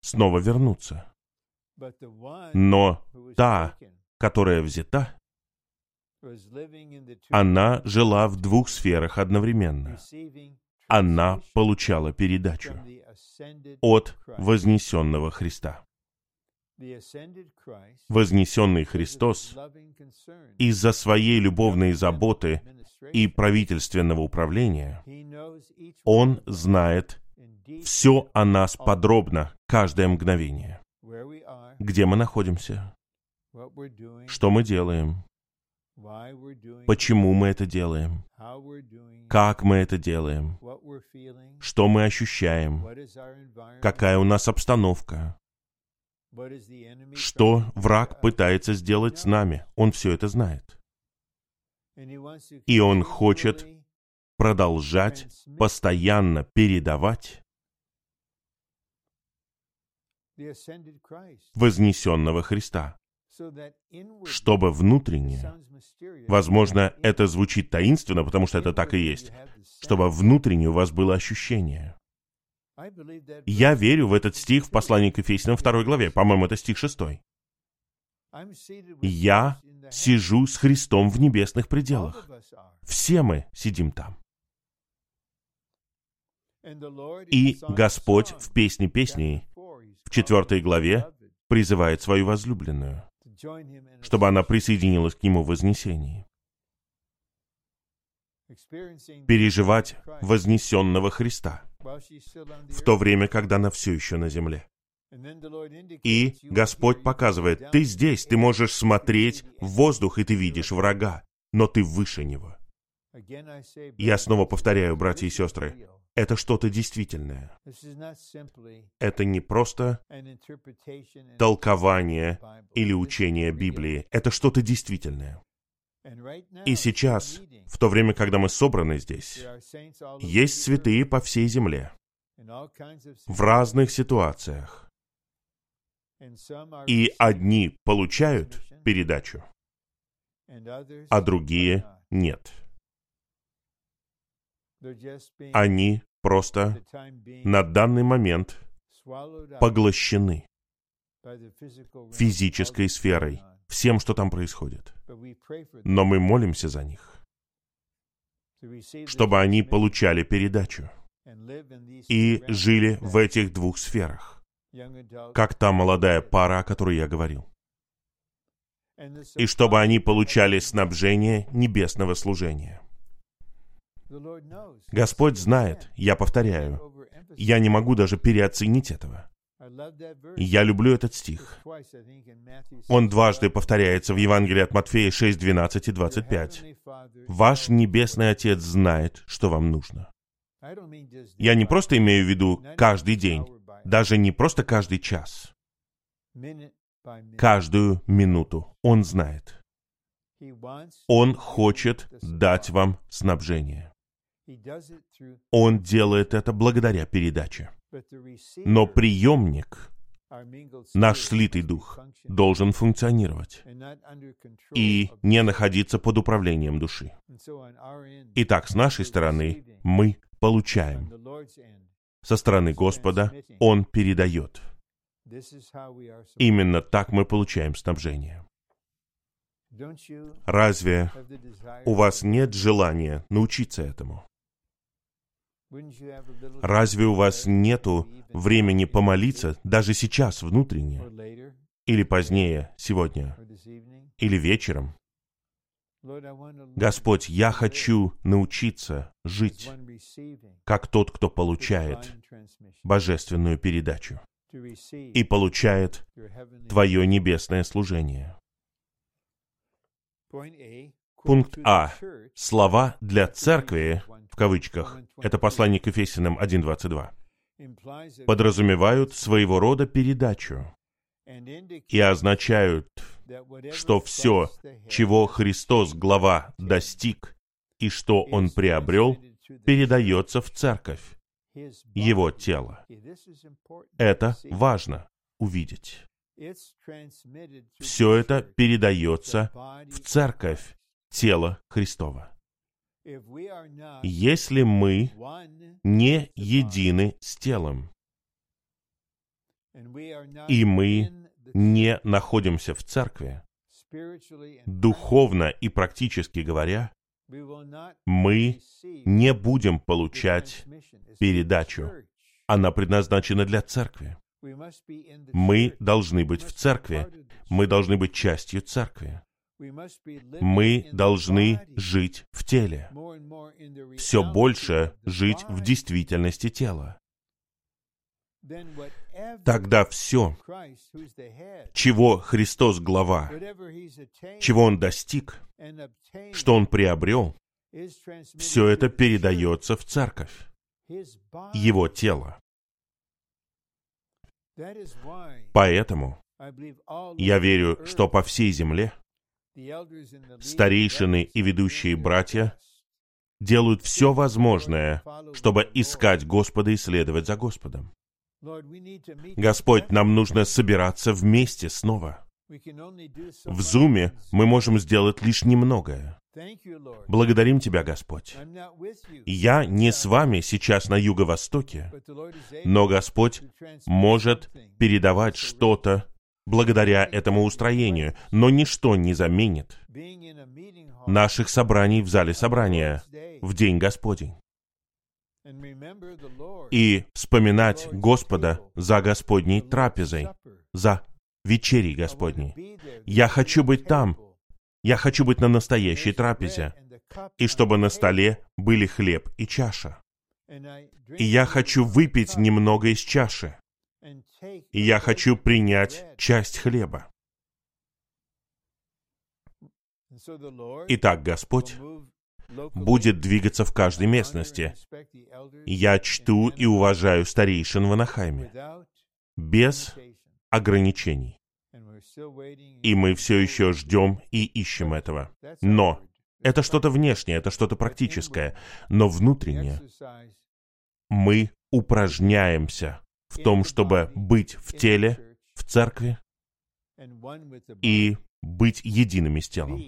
снова вернуться. Но та, которая взята, она жила в двух сферах одновременно. Она получала передачу от вознесенного Христа. Вознесенный Христос из-за своей любовной заботы и правительственного управления, Он знает все о нас подробно, каждое мгновение. Где мы находимся? Что мы делаем? Почему мы это делаем? Как мы это делаем? Что мы ощущаем? Какая у нас обстановка? Что враг пытается сделать с нами? Он все это знает. И он хочет продолжать постоянно передавать вознесенного Христа, чтобы внутренне, возможно, это звучит таинственно, потому что это так и есть, чтобы внутренне у вас было ощущение. Я верю в этот стих в послании к Ефесянам 2 главе, по-моему, это стих 6. Я сижу с Христом в небесных пределах. Все мы сидим там. И Господь в «Песне песней» в четвертой главе призывает свою возлюбленную, чтобы она присоединилась к Нему в вознесении. Переживать вознесенного Христа в то время, когда она все еще на земле. И Господь показывает, ты здесь, ты можешь смотреть в воздух, и ты видишь врага, но ты выше него. Я снова повторяю, братья и сестры, это что-то действительное. Это не просто толкование или учение Библии. Это что-то действительное. И сейчас, в то время, когда мы собраны здесь, есть святые по всей земле, в разных ситуациях. И одни получают передачу, а другие нет. Они просто на данный момент поглощены физической сферой, всем, что там происходит. Но мы молимся за них, чтобы они получали передачу и жили в этих двух сферах, как та молодая пара, о которой я говорил. И чтобы они получали снабжение небесного служения. Господь знает, я повторяю, я не могу даже переоценить этого. Я люблю этот стих. Он дважды повторяется в Евангелии от Матфея 6, 12 и 25. «Ваш Небесный Отец знает, что вам нужно». Я не просто имею в виду каждый день, даже не просто каждый час. Каждую минуту Он знает. Он хочет дать вам снабжение. Он делает это благодаря передаче. Но приемник, наш слитый дух, должен функционировать и не находиться под управлением души. Итак, с нашей стороны мы получаем. со стороны Господа Он передает. Именно так мы получаем снабжение. Разве у вас нет желания научиться этому? Разве у вас нету времени помолиться даже сейчас внутренне? Или позднее, сегодня? Или вечером? Господь, я хочу научиться жить как тот, кто получает божественную передачу и получает Твое небесное служение. Пункт А. Слова для церкви, кавычках, это послание к Ефесиным 1.22, подразумевают своего рода передачу и означают, что все, чего Христос, глава, достиг, и что Он приобрел, передается в церковь, Его тело. Это важно увидеть. Все это передается в церковь, тело Христова. Если мы не едины с телом, и мы не находимся в церкви, духовно и практически говоря, мы не будем получать передачу. Она предназначена для церкви. Мы должны быть в церкви. Мы должны быть частью церкви. Мы должны жить в теле. Все больше жить в действительности тела. Тогда все, чего Христос глава, чего Он достиг, что Он приобрел, все это передается в церковь, Его тело. Поэтому я верю, что по всей земле старейшины и ведущие братья делают все возможное, чтобы искать Господа и следовать за Господом. Господь, нам нужно собираться вместе снова. В Зуме мы можем сделать лишь немногое. Благодарим Тебя, Господь. Я не с вами сейчас на юго-востоке, но Господь может передавать что-то благодаря этому устроению, но ничто не заменит наших собраний в зале собрания в День Господень и вспоминать Господа за Господней трапезой, за вечерей Господней. Я хочу быть там. Я хочу быть на настоящей трапезе. И чтобы на столе были хлеб и чаша. И я хочу выпить немного из чаши. И я хочу принять часть хлеба. Итак, Господь будет двигаться в каждой местности. Я чту и уважаю старейшин в Анахайме. Без ограничений. И мы все еще ждем и ищем этого. Но это что-то внешнее, это что-то практическое. Но внутреннее мы упражняемся в том, чтобы быть в теле, в церкви и быть едиными с телом.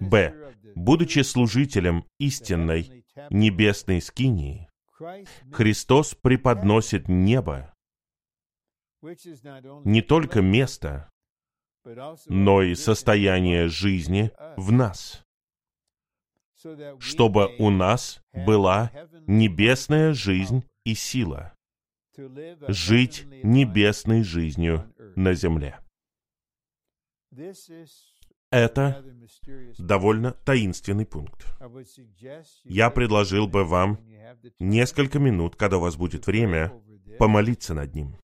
Б. Будучи служителем истинной небесной скинии, Христос преподносит небо не только место, но и состояние жизни в нас, чтобы у нас была небесная жизнь и сила, жить небесной жизнью на земле. Это довольно таинственный пункт. Я предложил бы вам несколько минут, когда у вас будет время, помолиться над ним.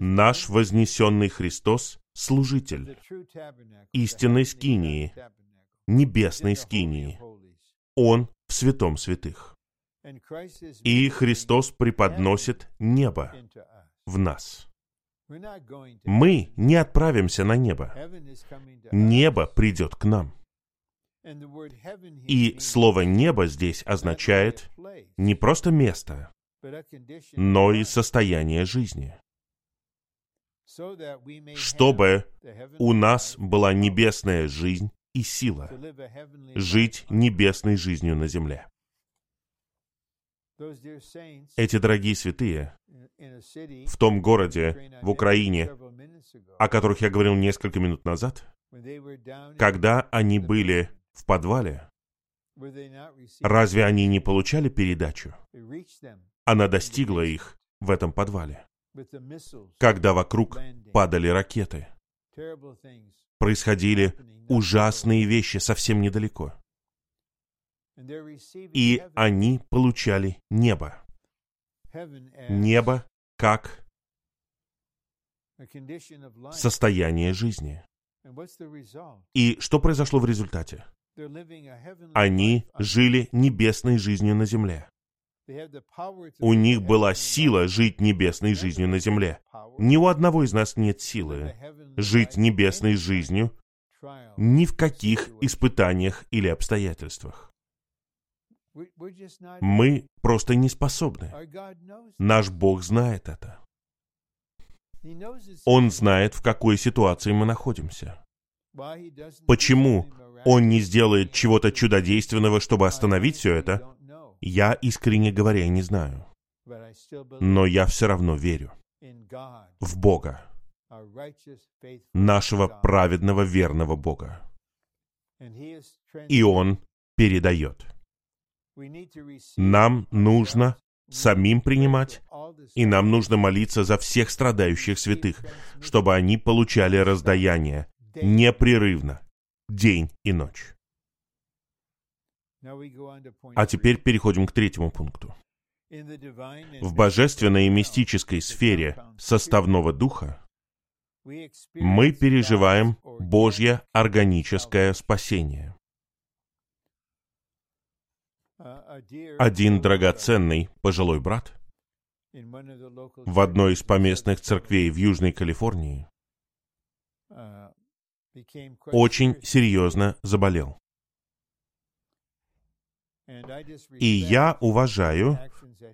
Наш вознесенный Христос — служитель истинной скинии, небесной скинии. Он в святом святых. И Христос преподносит небо в нас. Мы не отправимся на небо. Небо придет к нам. И слово «небо» здесь означает не просто место, но и состояние жизни. Чтобы у нас была небесная жизнь и сила, жить небесной жизнью на земле. Эти дорогие святые в том городе, в Украине, о которых я говорил несколько минут назад, когда они были в подвале, разве они не получали передачу? Она достигла их в этом подвале, когда вокруг падали ракеты. Происходили ужасные вещи совсем недалеко. И они получали небо. Небо как состояние жизни. И что произошло в результате? Они жили небесной жизнью на земле. У них была сила жить небесной жизнью на земле. Ни у одного из нас нет силы жить небесной жизнью ни в каких испытаниях или обстоятельствах. Мы просто не способны. Наш Бог знает это. Он знает, в какой ситуации мы находимся. Почему Он не сделает чего-то чудодейственного, чтобы остановить все это, я, искренне говоря, не знаю. Но я все равно верю в Бога, нашего праведного, верного Бога. И Он передает. Нам нужно самим принимать, и нам нужно молиться за всех страдающих святых, чтобы они получали раздаяние непрерывно, день и ночь. А теперь переходим к третьему пункту. В божественной и мистической сфере составного духа мы переживаем Божье органическое спасение. Один драгоценный пожилой брат в одной из поместных церквей в Южной Калифорнии очень серьезно заболел. И я уважаю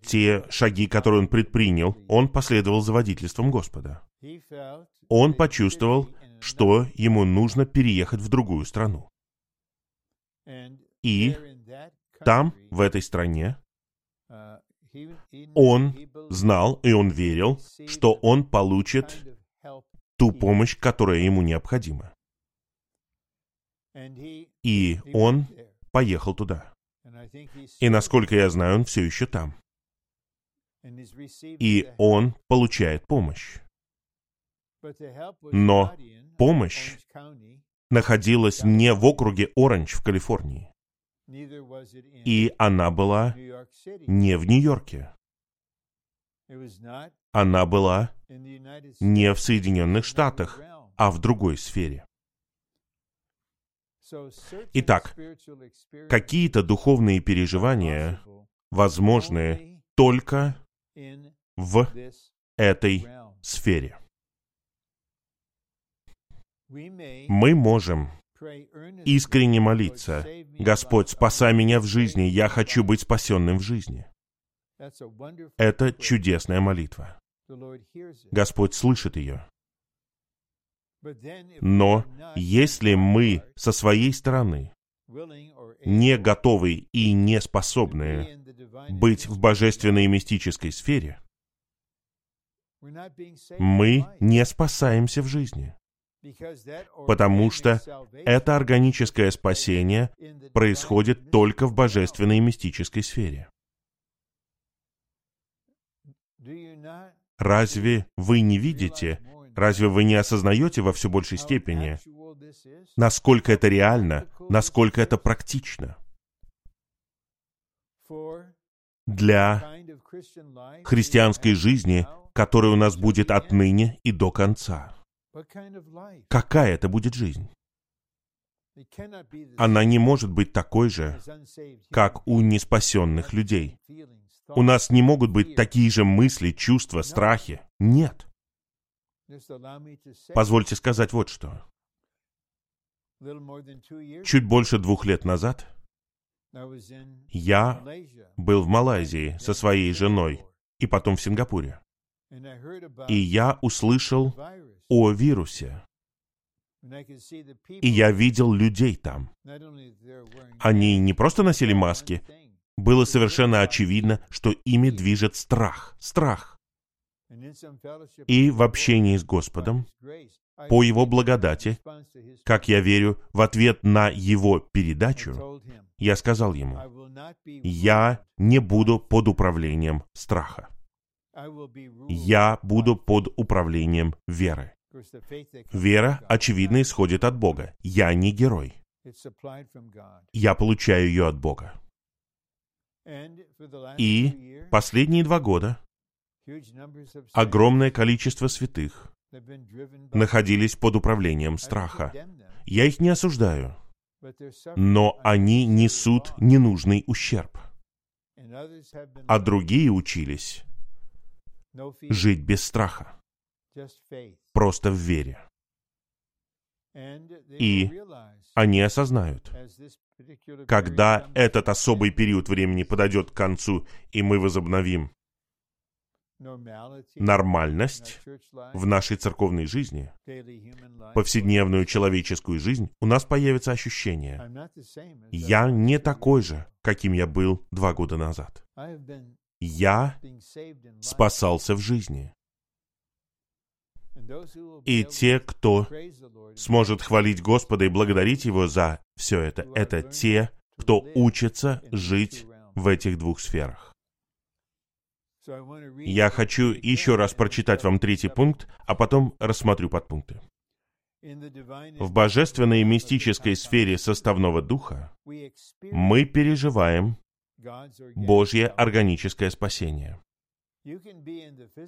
те шаги, которые он предпринял. Он последовал за водительством Господа. Он почувствовал, что ему нужно переехать в другую страну. И там, в этой стране, он знал и он верил, что он получит ту помощь, которая ему необходима. И он поехал туда. И насколько я знаю, он все еще там. И он получает помощь. Но помощь находилась не в округе Оранж в Калифорнии. И она была не в Нью-Йорке. Она была не в Соединенных Штатах, а в другой сфере. Итак, какие-то духовные переживания возможны только в этой сфере. Мы можем искренне молиться, «Господь, спасай меня в жизни, я хочу быть спасенным в жизни». Это чудесная молитва. Господь слышит ее. Но если мы со своей стороны не готовы и не способны быть в божественной и мистической сфере, мы не спасаемся в жизни. Потому что это органическое спасение происходит только в божественной и мистической сфере. Разве вы не видите, разве вы не осознаете во все большей степени, насколько это реально, насколько это практично? Для христианской жизни, которая у нас будет отныне и до конца. Какая это будет жизнь? Она не может быть такой же, как у неспасенных людей. У нас не могут быть такие же мысли, чувства, страхи. Нет. Позвольте сказать вот что. Чуть больше двух лет назад я был в Малайзии со своей женой и потом в Сингапуре. И я услышал о вирусе. И я видел людей там. Они не просто носили маски, было совершенно очевидно, что ими движет страх. Страх. И в общении с Господом, по Его благодати, как я верю, в ответ на Его передачу, я сказал Ему, «Я не буду под управлением страха. Я буду под управлением веры. Вера, очевидно, исходит от Бога. Я не герой. Я получаю ее от Бога. И последние два года огромное количество святых находились под управлением страха. Я их не осуждаю, но они несут ненужный ущерб. А другие учились жить без страха, просто в вере. И они осознают, когда этот особый период времени подойдет к концу, и мы возобновим нормальность в нашей церковной жизни, повседневную человеческую жизнь, у нас появится ощущение, я не такой же, каким я был два года назад. Я спасался в жизни. И те, кто сможет хвалить Господа и благодарить Его за все это, это те, кто учится жить в этих двух сферах. Я хочу еще раз прочитать вам третий пункт, а потом рассмотрю подпункты. В божественной и мистической сфере составного духа мы переживаем Божье органическое спасение.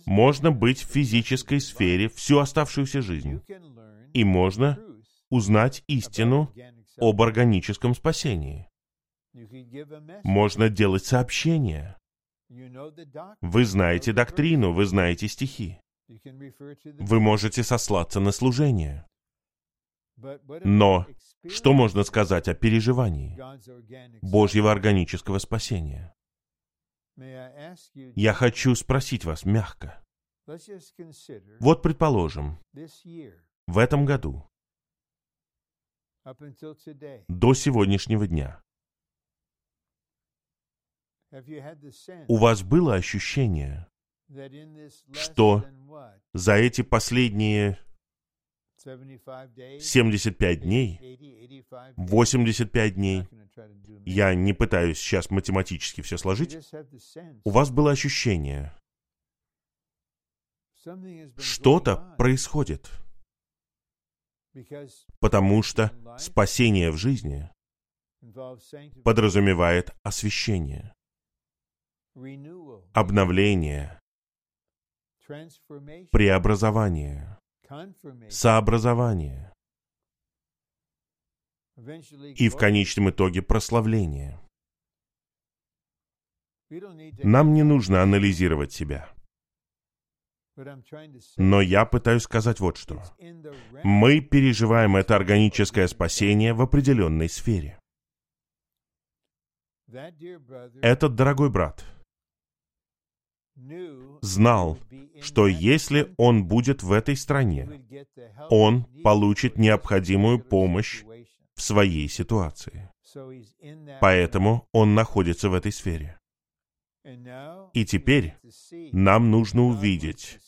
Можно быть в физической сфере всю оставшуюся жизнь, и можно узнать истину об органическом спасении. Можно делать сообщения. Вы знаете доктрину, вы знаете стихи. Вы можете сослаться на служение. Но что можно сказать о переживании Божьего органического спасения? Я хочу спросить вас мягко. Вот, предположим, в этом году, до сегодняшнего дня, у вас было ощущение, что за эти последние 75 дней, 85 дней, я не пытаюсь сейчас математически все сложить, у вас было ощущение, что-то происходит, потому что спасение в жизни подразумевает освящение, обновление, преобразование, сообразование и в конечном итоге прославление. Нам не нужно анализировать себя. Но я пытаюсь сказать вот что. Мы переживаем это органическое спасение в определенной сфере. Этот дорогой брат знал, что если он будет в этой стране, он получит необходимую помощь в своей ситуации. Поэтому он находится в этой сфере. И теперь нам нужно увидеть,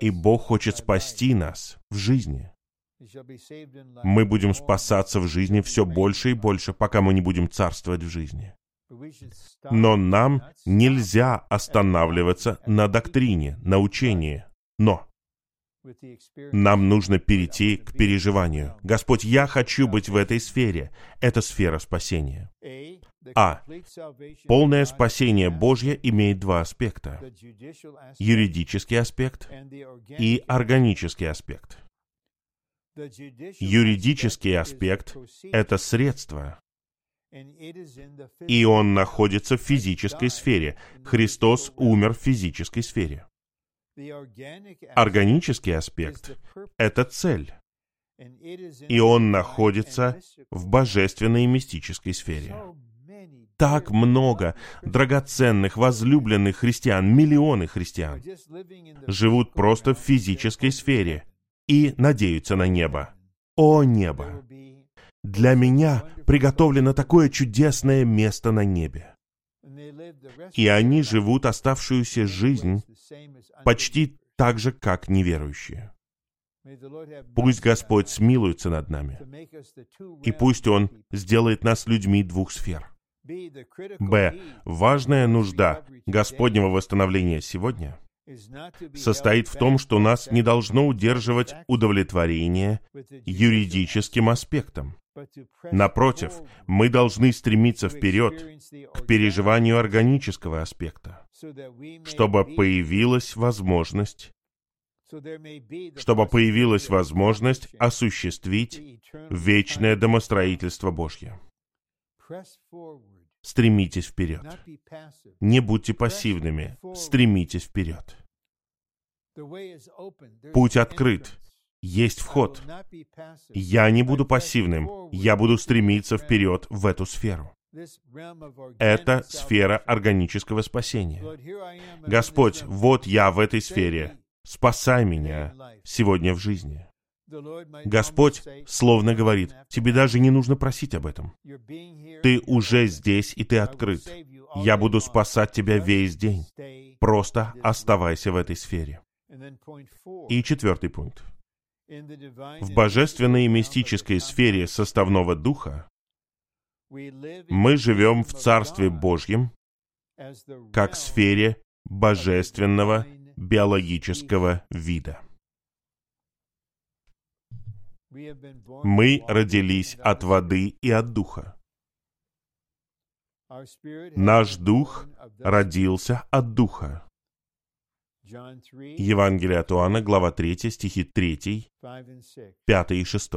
и Бог хочет спасти нас в жизни. Мы будем спасаться в жизни все больше и больше, пока мы не будем царствовать в жизни. Но нам нельзя останавливаться на доктрине, на учении. Но нам нужно перейти к переживанию. Господь, я хочу быть в этой сфере. Это сфера спасения. А. Полное спасение Божье имеет два аспекта. Юридический аспект и органический аспект. Юридический аспект — это средство, и он находится в физической сфере. Христос умер в физической сфере. Органический аспект — это цель. И он находится в божественной и мистической сфере. Так много драгоценных, возлюбленных христиан, миллионы христиан, живут просто в физической сфере и надеются на небо. О небо! Для меня приготовлено такое чудесное место на небе. и они живут оставшуюся жизнь почти так же, как неверующие. Пусть Господь смилуется над нами, и пусть Он сделает нас людьми двух сфер. Б. Важная нужда Господнего восстановления сегодня состоит в том, что нас не должно удерживать удовлетворение юридическим аспектом. Напротив, мы должны стремиться вперед к переживанию органического аспекта, чтобы появилась возможность чтобы появилась возможность осуществить вечное домостроительство Божье. Стремитесь вперед. Не будьте пассивными. Стремитесь вперед. Путь открыт. Есть вход. Я не буду пассивным. Я буду стремиться вперед в эту сферу. Это сфера органического спасения. Господь, вот я в этой сфере. Спасай меня сегодня в жизни. Господь словно говорит, тебе даже не нужно просить об этом. Ты уже здесь, и ты открыт. Я буду спасать тебя весь день. Просто оставайся в этой сфере. И четвертый пункт. В божественной и мистической сфере составного духа мы живем в Царстве Божьем как сфере божественного биологического вида. Мы родились от воды и от духа. Наш дух родился от духа. Евангелие от Иоанна, глава 3, стихи 3, 5 и 6.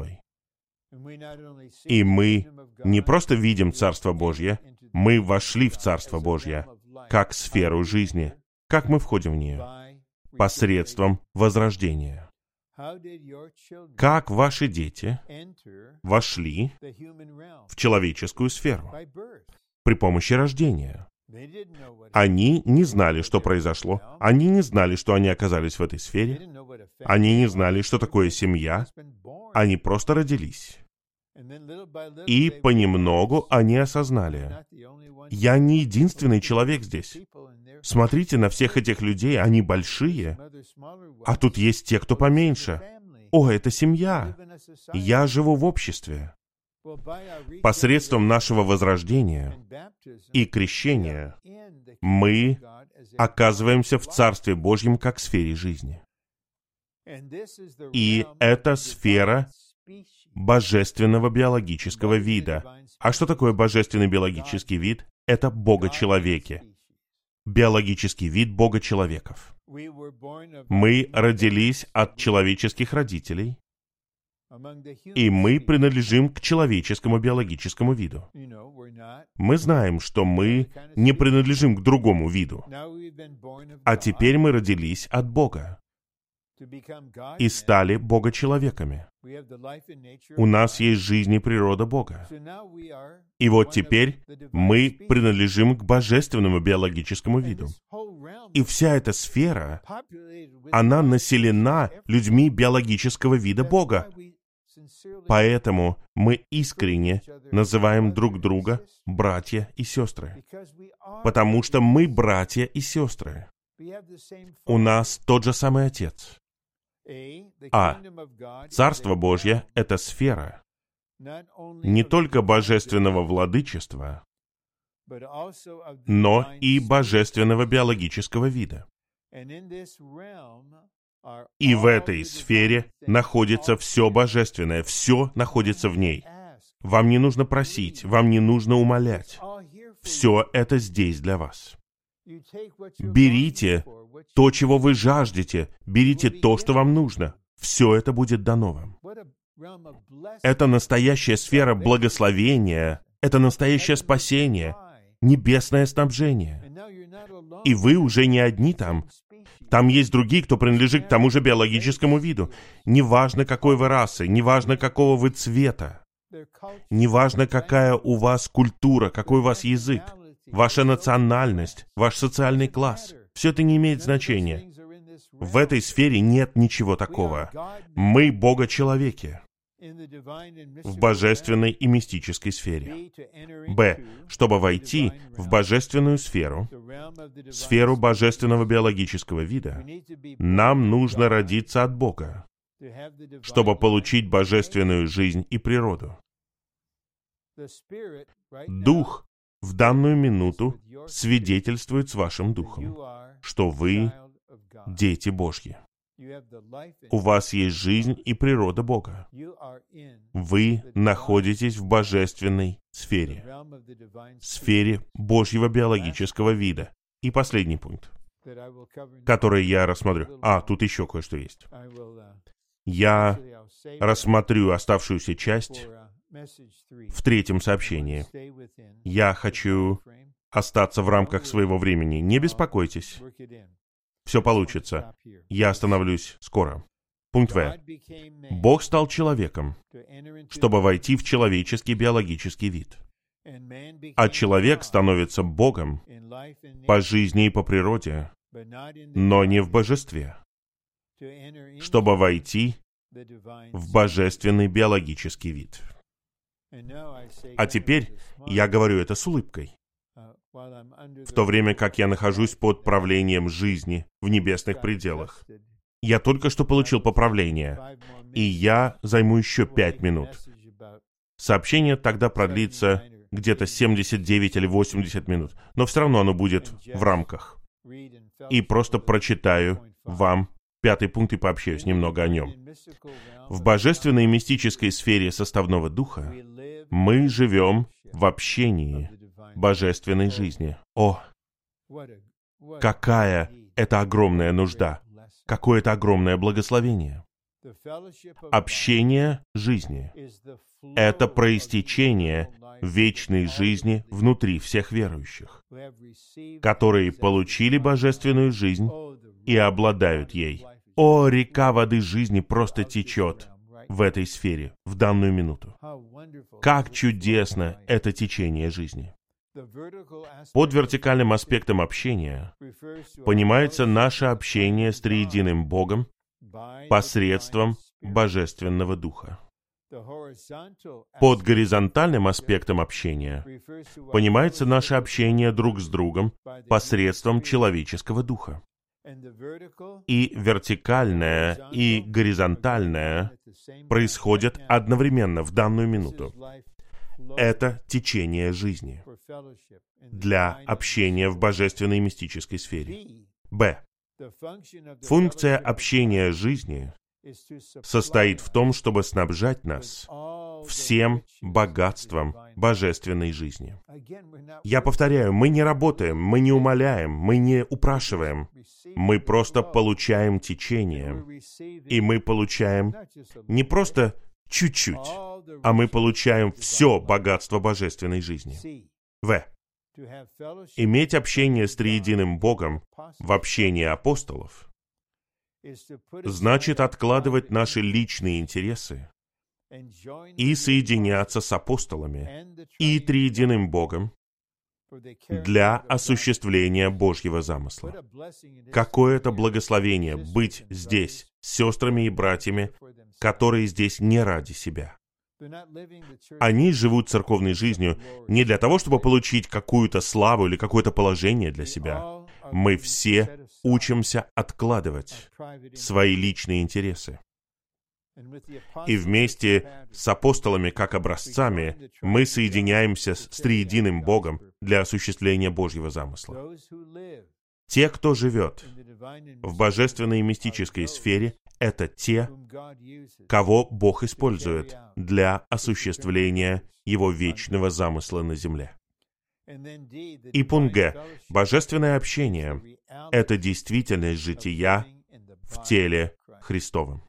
И мы не просто видим Царство Божье, мы вошли в Царство Божье, как сферу жизни. Как мы входим в нее? Посредством возрождения. Как ваши дети вошли в человеческую сферу при помощи рождения? Они не знали, что произошло. Они не знали, что они оказались в этой сфере. Они не знали, что такое семья. Они просто родились. И понемногу они осознали, я не единственный человек здесь. Смотрите на всех этих людей, они большие, а тут есть те, кто поменьше. О, это семья. Я живу в обществе. Посредством нашего возрождения и крещения мы оказываемся в Царстве Божьем как сфере жизни. И это сфера божественного биологического вида. А что такое божественный биологический вид? Это Бога-человеки. Биологический вид Бога-человеков. Мы родились от человеческих родителей, и мы принадлежим к человеческому биологическому виду. Мы знаем, что мы не принадлежим к другому виду. А теперь мы родились от Бога и стали Бога-человеками. У нас есть жизнь и природа Бога. И вот теперь мы принадлежим к божественному биологическому виду. И вся эта сфера, она населена людьми биологического вида Бога. Поэтому мы искренне называем друг друга братья и сестры. Потому что мы братья и сестры. У нас тот же самый Отец. А. Царство Божье — это сфера не только божественного владычества, но и божественного биологического вида. И в этой сфере находится все божественное, все находится в ней. Вам не нужно просить, вам не нужно умолять. Все это здесь для вас. Берите то, чего вы жаждете, берите то, что вам нужно. Все это будет дано вам. Это настоящая сфера благословения, это настоящее спасение, небесное снабжение. И вы уже не одни там. Там есть другие, кто принадлежит к тому же биологическому виду. Неважно, какой вы расы, неважно, какого вы цвета, неважно, какая у вас культура, какой у вас язык, ваша национальность, ваш социальный класс. Все это не имеет значения. В этой сфере нет ничего такого. Мы Бога-человеки. В божественной и мистической сфере. Б. Чтобы войти в божественную сферу, сферу божественного биологического вида, нам нужно родиться от Бога, чтобы получить божественную жизнь и природу. Дух в данную минуту свидетельствует с вашим духом, что вы дети Божьи. У вас есть жизнь и природа Бога. Вы находитесь в божественной сфере, сфере Божьего биологического вида. И последний пункт, который я рассмотрю. А, тут еще кое-что есть. Я рассмотрю оставшуюся часть в третьем сообщении. Я хочу остаться в рамках своего времени. Не беспокойтесь. Все получится. Я остановлюсь скоро. Пункт В. Бог стал человеком, чтобы войти в человеческий биологический вид. А человек становится Богом по жизни и по природе, но не в божестве, чтобы войти в божественный биологический вид. А теперь я говорю это с улыбкой в то время как я нахожусь под правлением жизни в небесных пределах. Я только что получил поправление, и я займу еще пять минут. Сообщение тогда продлится где-то 79 или 80 минут, но все равно оно будет в рамках. И просто прочитаю вам пятый пункт и пообщаюсь немного о нем. В божественной и мистической сфере составного духа мы живем в общении божественной жизни. О, какая это огромная нужда! Какое это огромное благословение! Общение жизни — это проистечение вечной жизни внутри всех верующих, которые получили божественную жизнь и обладают ей. О, река воды жизни просто течет в этой сфере в данную минуту. Как чудесно это течение жизни! Под вертикальным аспектом общения понимается наше общение с триединым Богом посредством Божественного Духа. Под горизонтальным аспектом общения понимается наше общение друг с другом посредством человеческого духа. И вертикальное, и горизонтальное происходят одновременно в данную минуту это течение жизни для общения в божественной мистической сфере. Б. Функция общения жизни состоит в том, чтобы снабжать нас всем богатством божественной жизни. Я повторяю, мы не работаем, мы не умоляем, мы не упрашиваем. Мы просто получаем течение. И мы получаем не просто чуть-чуть, а мы получаем все богатство божественной жизни. В. Иметь общение с триединым Богом в общении апостолов значит откладывать наши личные интересы и соединяться с апостолами и триединым Богом для осуществления Божьего замысла. Какое это благословение быть здесь с сестрами и братьями, которые здесь не ради себя. Они живут церковной жизнью не для того, чтобы получить какую-то славу или какое-то положение для себя. Мы все учимся откладывать свои личные интересы. И вместе с апостолами как образцами мы соединяемся с триединым Богом для осуществления Божьего замысла. Те, кто живет в божественной и мистической сфере, это те, кого Бог использует для осуществления Его вечного замысла на земле. И пункт Г. Божественное общение — это действительность жития в теле Христовом.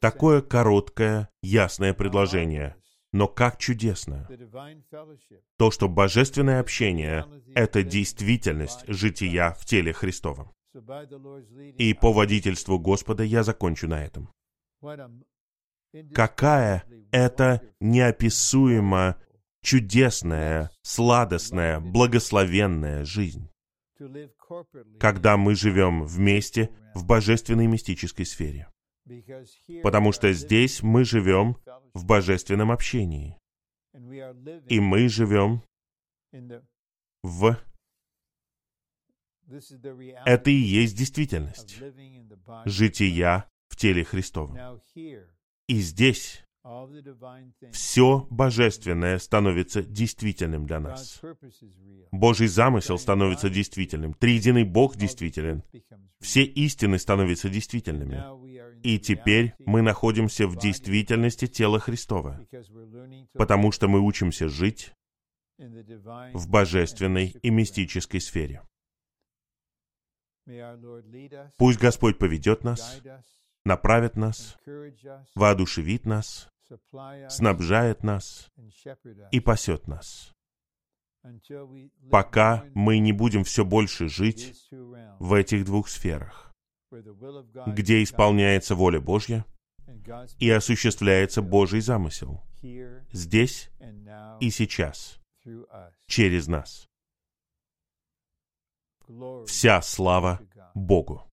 Такое короткое, ясное предложение, но как чудесно то, что божественное общение — это действительность жития в теле Христовом. И по водительству Господа я закончу на этом. Какая это неописуемо чудесная, сладостная, благословенная жизнь, когда мы живем вместе в божественной мистической сфере. Потому что здесь мы живем в божественном общении. И мы живем в... Это и есть действительность. Жития в теле Христовом. И здесь все божественное становится действительным для нас. Божий замысел становится действительным. Триединый Бог действителен. Все истины становятся действительными. И теперь мы находимся в действительности тела Христова, потому что мы учимся жить в божественной и мистической сфере. Пусть Господь поведет нас, направит нас, воодушевит нас, снабжает нас и пасет нас, пока мы не будем все больше жить в этих двух сферах, где исполняется воля Божья и осуществляется Божий замысел, здесь и сейчас, через нас. Вся слава Богу.